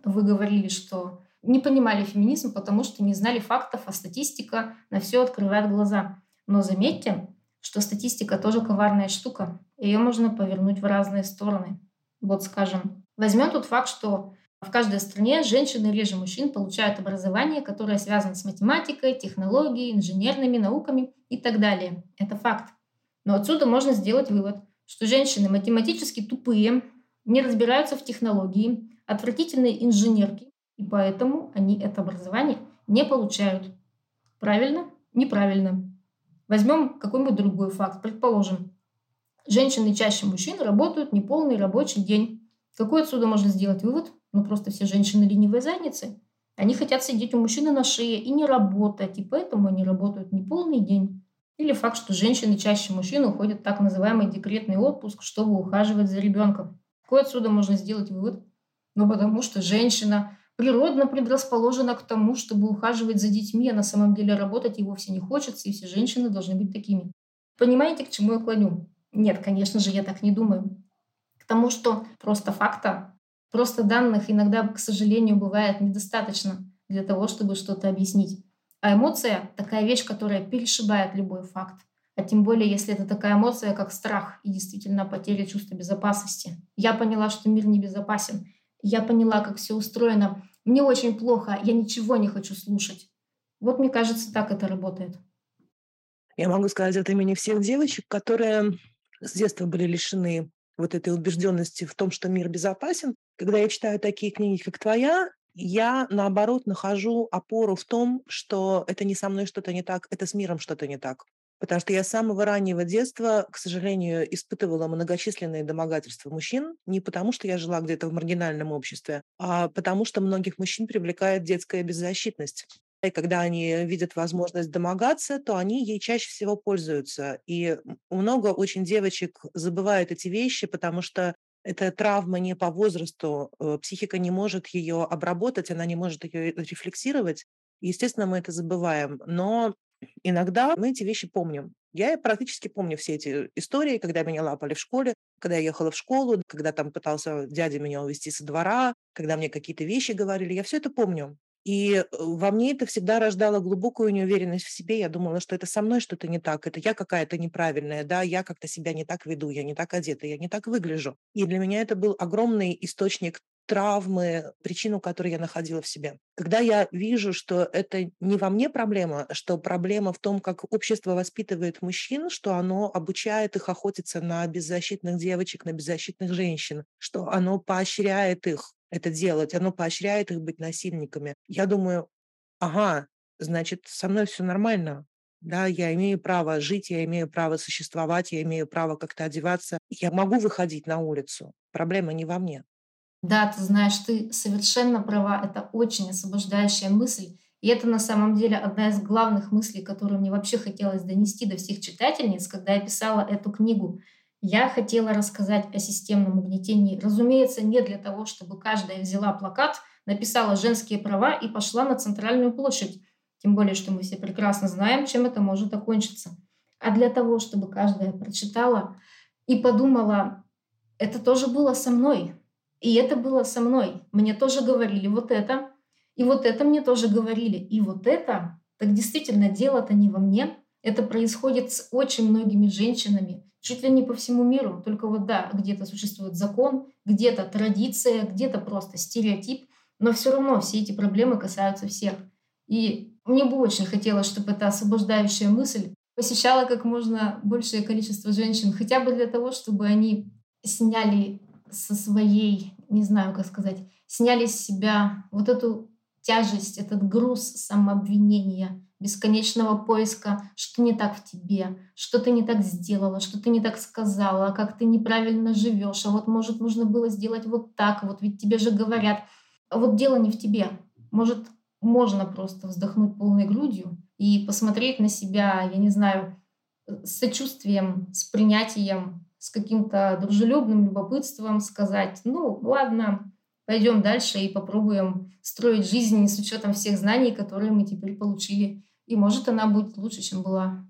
Вы говорили, что не понимали феминизм, потому что не знали фактов, а статистика на все открывает глаза. Но заметьте, что статистика тоже коварная штука. Ее можно повернуть в разные стороны. Вот скажем, возьмем тот факт, что в каждой стране женщины реже мужчин получают образование, которое связано с математикой, технологией, инженерными науками и так далее. Это факт. Но отсюда можно сделать вывод, что женщины математически тупые, не разбираются в технологии, отвратительные инженерки, и поэтому они это образование не получают. Правильно? Неправильно. Возьмем какой-нибудь другой факт. Предположим, женщины чаще мужчин работают неполный рабочий день. Какой отсюда можно сделать вывод? Ну, просто все женщины ленивые задницы. Они хотят сидеть у мужчины на шее и не работать, и поэтому они работают неполный день. Или факт, что женщины чаще мужчин уходят в так называемый декретный отпуск, чтобы ухаживать за ребенком. Какой отсюда можно сделать вывод? Ну, потому что женщина природно предрасположена к тому, чтобы ухаживать за детьми, а на самом деле работать и вовсе не хочется, и все женщины должны быть такими. Понимаете, к чему я клоню? Нет, конечно же, я так не думаю. К тому, что просто факта, просто данных иногда, к сожалению, бывает недостаточно для того, чтобы что-то объяснить. А эмоция — такая вещь, которая перешибает любой факт. А тем более, если это такая эмоция, как страх и действительно потеря чувства безопасности. Я поняла, что мир не безопасен. Я поняла, как все устроено. Мне очень плохо, я ничего не хочу слушать. Вот мне кажется, так это работает. Я могу сказать от имени всех девочек, которые с детства были лишены вот этой убежденности в том, что мир безопасен. Когда я читаю такие книги, как твоя, я, наоборот, нахожу опору в том, что это не со мной что-то не так, это с миром что-то не так. Потому что я с самого раннего детства, к сожалению, испытывала многочисленные домогательства мужчин, не потому что я жила где-то в маргинальном обществе, а потому что многих мужчин привлекает детская беззащитность. И когда они видят возможность домогаться, то они ей чаще всего пользуются. И много очень девочек забывают эти вещи, потому что это травма не по возрасту, э, психика не может ее обработать, она не может ее рефлексировать. Естественно, мы это забываем. Но Иногда мы эти вещи помним. Я практически помню все эти истории, когда меня лапали в школе, когда я ехала в школу, когда там пытался дядя меня увезти со двора, когда мне какие-то вещи говорили. Я все это помню. И э, во мне это всегда рождало глубокую неуверенность в себе. Я думала, что это со мной что-то не так, это я какая-то неправильная, да, я как-то себя не так веду, я не так одета, я не так выгляжу. И для меня это был огромный источник травмы, причину, которую я находила в себе. Когда я вижу, что это не во мне проблема, что проблема в том, как общество воспитывает мужчин, что оно обучает их охотиться на беззащитных девочек, на беззащитных женщин, что оно поощряет их это делать, оно поощряет их быть насильниками. Я думаю, ага, значит, со мной все нормально, да, я имею право жить, я имею право существовать, я имею право как-то одеваться, я могу выходить на улицу. Проблема не во мне. Да, ты знаешь, ты совершенно права. Это очень освобождающая мысль. И это на самом деле одна из главных мыслей, которую мне вообще хотелось донести до всех читательниц, когда я писала эту книгу. Я хотела рассказать о системном угнетении. Разумеется, не для того, чтобы каждая взяла плакат, написала женские права и пошла на центральную площадь. Тем более, что мы все прекрасно знаем, чем это может окончиться. А для того, чтобы каждая прочитала и подумала, это тоже было со мной, и это было со мной. Мне тоже говорили вот это, и вот это мне тоже говорили, и вот это. Так действительно, дело-то не во мне. Это происходит с очень многими женщинами, чуть ли не по всему миру. Только вот да, где-то существует закон, где-то традиция, где-то просто стереотип, но все равно все эти проблемы касаются всех. И мне бы очень хотелось, чтобы эта освобождающая мысль посещала как можно большее количество женщин, хотя бы для того, чтобы они сняли со своей, не знаю, как сказать, сняли с себя вот эту тяжесть, этот груз самообвинения, бесконечного поиска, что не так в тебе, что ты не так сделала, что ты не так сказала, как ты неправильно живешь, а вот может нужно было сделать вот так, вот ведь тебе же говорят. А вот дело не в тебе. Может, можно просто вздохнуть полной грудью и посмотреть на себя, я не знаю, с сочувствием, с принятием, с каким-то дружелюбным любопытством сказать, ну ладно, пойдем дальше и попробуем строить жизнь с учетом всех знаний, которые мы теперь получили. И может она будет лучше, чем была.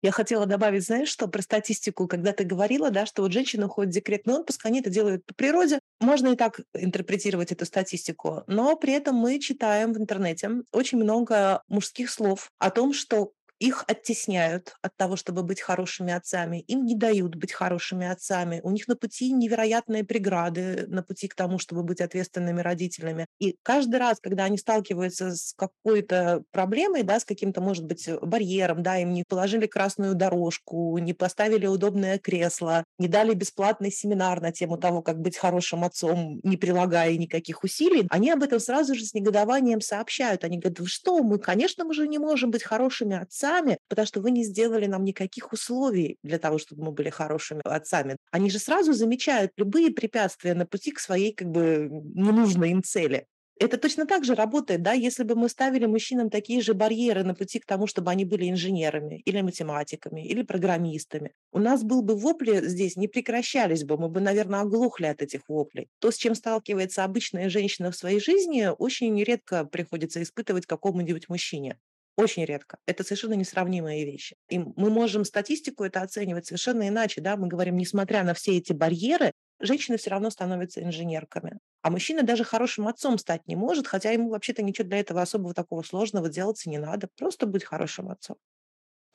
Я хотела добавить, знаешь, что про статистику, когда ты говорила, да, что вот женщины уходят в декретный отпуск, они это делают по природе. Можно и так интерпретировать эту статистику. Но при этом мы читаем в интернете очень много мужских слов о том, что их оттесняют от того, чтобы быть хорошими отцами, им не дают быть хорошими отцами, у них на пути невероятные преграды на пути к тому, чтобы быть ответственными родителями. И каждый раз, когда они сталкиваются с какой-то проблемой, да, с каким-то, может быть, барьером, да, им не положили красную дорожку, не поставили удобное кресло, не дали бесплатный семинар на тему того, как быть хорошим отцом, не прилагая никаких усилий, они об этом сразу же с негодованием сообщают. Они говорят, что, мы, конечно, мы же не можем быть хорошими отцами, отцами, потому что вы не сделали нам никаких условий для того, чтобы мы были хорошими отцами. Они же сразу замечают любые препятствия на пути к своей как бы ненужной им цели. Это точно так же работает, да, если бы мы ставили мужчинам такие же барьеры на пути к тому, чтобы они были инженерами или математиками или программистами. У нас был бы вопли здесь, не прекращались бы, мы бы, наверное, оглохли от этих воплей. То, с чем сталкивается обычная женщина в своей жизни, очень редко приходится испытывать какому-нибудь мужчине. Очень редко. Это совершенно несравнимые вещи. И мы можем статистику это оценивать совершенно иначе. Да? Мы говорим, несмотря на все эти барьеры, женщины все равно становятся инженерками. А мужчина даже хорошим отцом стать не может, хотя ему вообще-то ничего для этого особого такого сложного делать не надо. Просто быть хорошим отцом.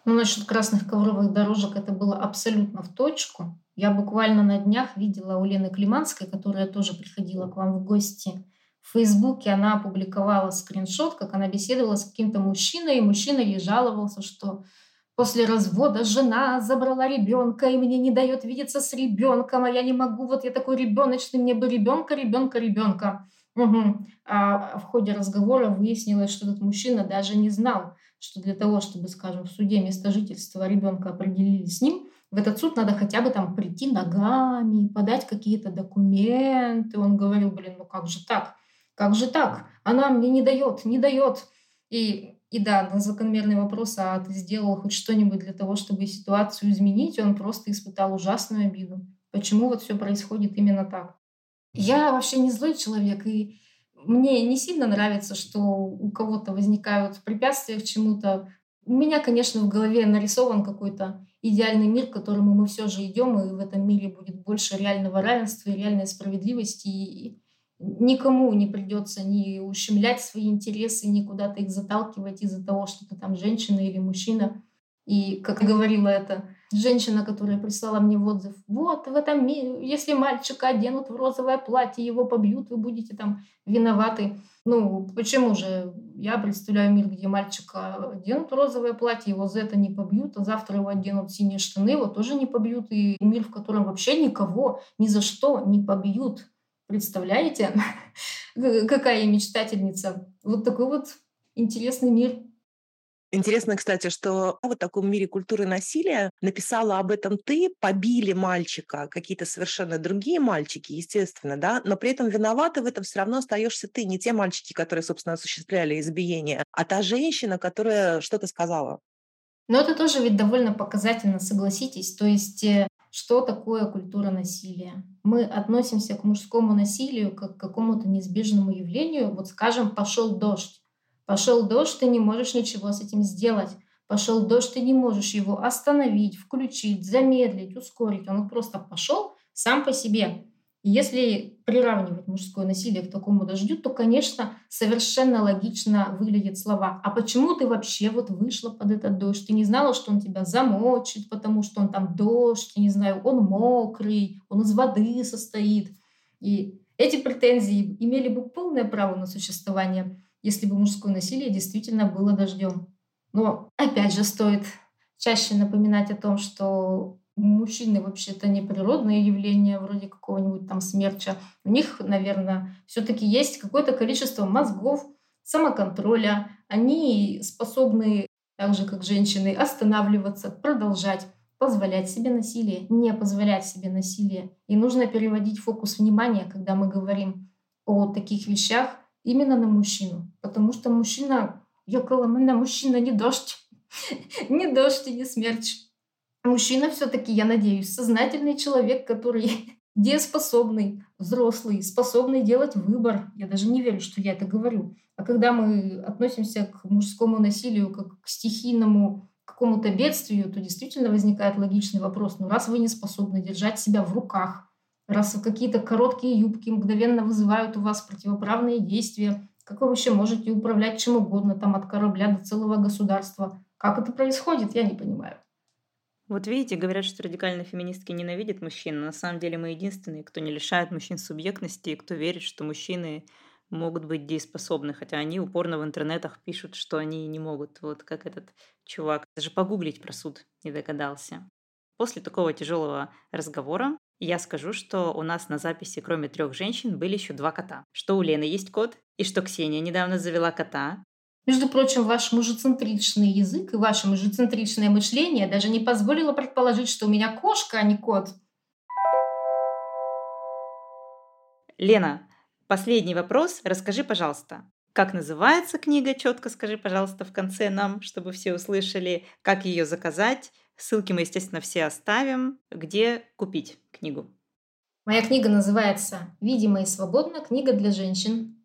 Ну, насчет красных ковровых дорожек это было абсолютно в точку. Я буквально на днях видела у Лены Климанской, которая тоже приходила к вам в гости, в Фейсбуке она опубликовала скриншот, как она беседовала с каким-то мужчиной, и мужчина ей жаловался, что после развода жена забрала ребенка и мне не дает видеться с ребенком, а я не могу, вот я такой ребеночный, мне бы ребенка, ребенка, ребенка. Угу. А в ходе разговора выяснилось, что этот мужчина даже не знал, что для того, чтобы, скажем, в суде место жительства ребенка определили с ним, в этот суд надо хотя бы там прийти ногами, подать какие-то документы. Он говорил, блин, ну как же так? Как же так? Она мне не дает, не дает. И, и да, на закономерный вопрос, а ты сделал хоть что-нибудь для того, чтобы ситуацию изменить, он просто испытал ужасную обиду. Почему вот все происходит именно так? Я вообще не злой человек, и мне не сильно нравится, что у кого-то возникают препятствия к чему-то. У меня, конечно, в голове нарисован какой-то идеальный мир, к которому мы все же идем, и в этом мире будет больше реального равенства и реальной справедливости, и никому не придется ни ущемлять свои интересы, ни куда-то их заталкивать из-за того, что ты там женщина или мужчина. И, как говорила эта женщина, которая прислала мне в отзыв, вот в этом мире, если мальчика оденут в розовое платье, его побьют, вы будете там виноваты. Ну, почему же? Я представляю мир, где мальчика оденут в розовое платье, его за это не побьют, а завтра его оденут в синие штаны, его тоже не побьют. И мир, в котором вообще никого ни за что не побьют. Представляете, [LAUGHS] какая я мечтательница? Вот такой вот интересный мир. Интересно, кстати, что в таком мире культуры насилия написала об этом ты, побили мальчика, какие-то совершенно другие мальчики, естественно, да, но при этом виновата в этом все равно остаешься ты, не те мальчики, которые, собственно, осуществляли избиение, а та женщина, которая что-то сказала. Но это тоже ведь довольно показательно, согласитесь. То есть э, что такое культура насилия? Мы относимся к мужскому насилию как к какому-то неизбежному явлению. Вот скажем, пошел дождь. Пошел дождь, ты не можешь ничего с этим сделать. Пошел дождь, ты не можешь его остановить, включить, замедлить, ускорить. Он просто пошел сам по себе. Если приравнивать мужское насилие к такому дождю, то, конечно, совершенно логично выглядят слова. А почему ты вообще вот вышла под этот дождь? Ты не знала, что он тебя замочит, потому что он там дождь, я не знаю, он мокрый, он из воды состоит. И эти претензии имели бы полное право на существование если бы мужское насилие действительно было дождем. Но опять же стоит чаще напоминать о том, что мужчины вообще-то не природные явления, вроде какого-нибудь там смерча. У них, наверное, все-таки есть какое-то количество мозгов, самоконтроля. Они способны, так же как женщины, останавливаться, продолжать, позволять себе насилие, не позволять себе насилие. И нужно переводить фокус внимания, когда мы говорим о таких вещах, именно на мужчину. Потому что мужчина, я на мужчина не дождь, [LAUGHS] не дождь и не смерч. Мужчина все-таки, я надеюсь, сознательный человек, который [LAUGHS] дееспособный, взрослый, способный делать выбор. Я даже не верю, что я это говорю. А когда мы относимся к мужскому насилию как к стихийному какому-то бедствию, то действительно возникает логичный вопрос. Ну, раз вы не способны держать себя в руках, раз какие-то короткие юбки мгновенно вызывают у вас противоправные действия, как вы вообще можете управлять чем угодно, там от корабля до целого государства? Как это происходит, я не понимаю. Вот видите, говорят, что радикальные феминистки ненавидят мужчин, на самом деле мы единственные, кто не лишает мужчин субъектности и кто верит, что мужчины могут быть дееспособны, хотя они упорно в интернетах пишут, что они не могут. Вот как этот чувак. Даже погуглить про суд не догадался. После такого тяжелого разговора я скажу, что у нас на записи, кроме трех женщин, были еще два кота. Что у Лены есть кот, и что Ксения недавно завела кота. Между прочим, ваш мужецентричный язык и ваше мужецентричное мышление даже не позволило предположить, что у меня кошка, а не кот. Лена, последний вопрос. Расскажи, пожалуйста, как называется книга? Четко скажи, пожалуйста, в конце нам, чтобы все услышали, как ее заказать, Ссылки мы, естественно, все оставим. Где купить книгу? Моя книга называется «Видимо и свободно. Книга для женщин».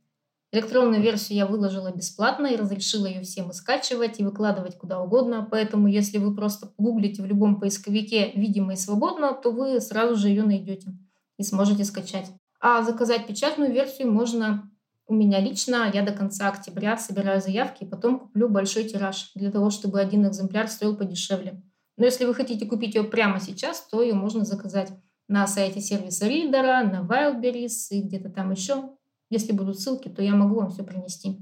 Электронную версию я выложила бесплатно и разрешила ее всем и скачивать, и выкладывать куда угодно. Поэтому, если вы просто погуглите в любом поисковике «Видимо и свободно», то вы сразу же ее найдете и сможете скачать. А заказать печатную версию можно у меня лично. Я до конца октября собираю заявки и потом куплю большой тираж для того, чтобы один экземпляр стоил подешевле. Но если вы хотите купить ее прямо сейчас, то ее можно заказать на сайте сервиса Ридера, на Wildberries и где-то там еще. Если будут ссылки, то я могу вам все принести.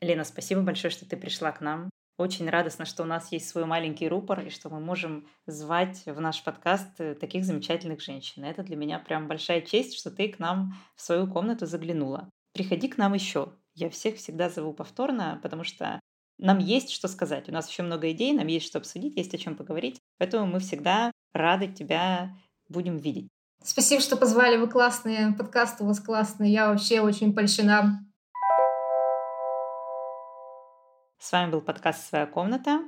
Лена, спасибо большое, что ты пришла к нам. Очень радостно, что у нас есть свой маленький рупор и что мы можем звать в наш подкаст э, таких замечательных женщин. Это для меня прям большая честь, что ты к нам в свою комнату заглянула. Приходи к нам еще. Я всех всегда зову повторно, потому что нам есть что сказать. У нас еще много идей, нам есть что обсудить, есть о чем поговорить. Поэтому мы всегда рады тебя будем видеть. Спасибо, что позвали. Вы классные. Подкаст у вас классный. Я вообще очень польщена. С вами был подкаст «Своя комната».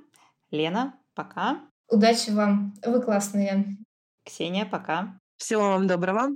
Лена, пока. Удачи вам. Вы классные. Ксения, пока. Всего вам доброго.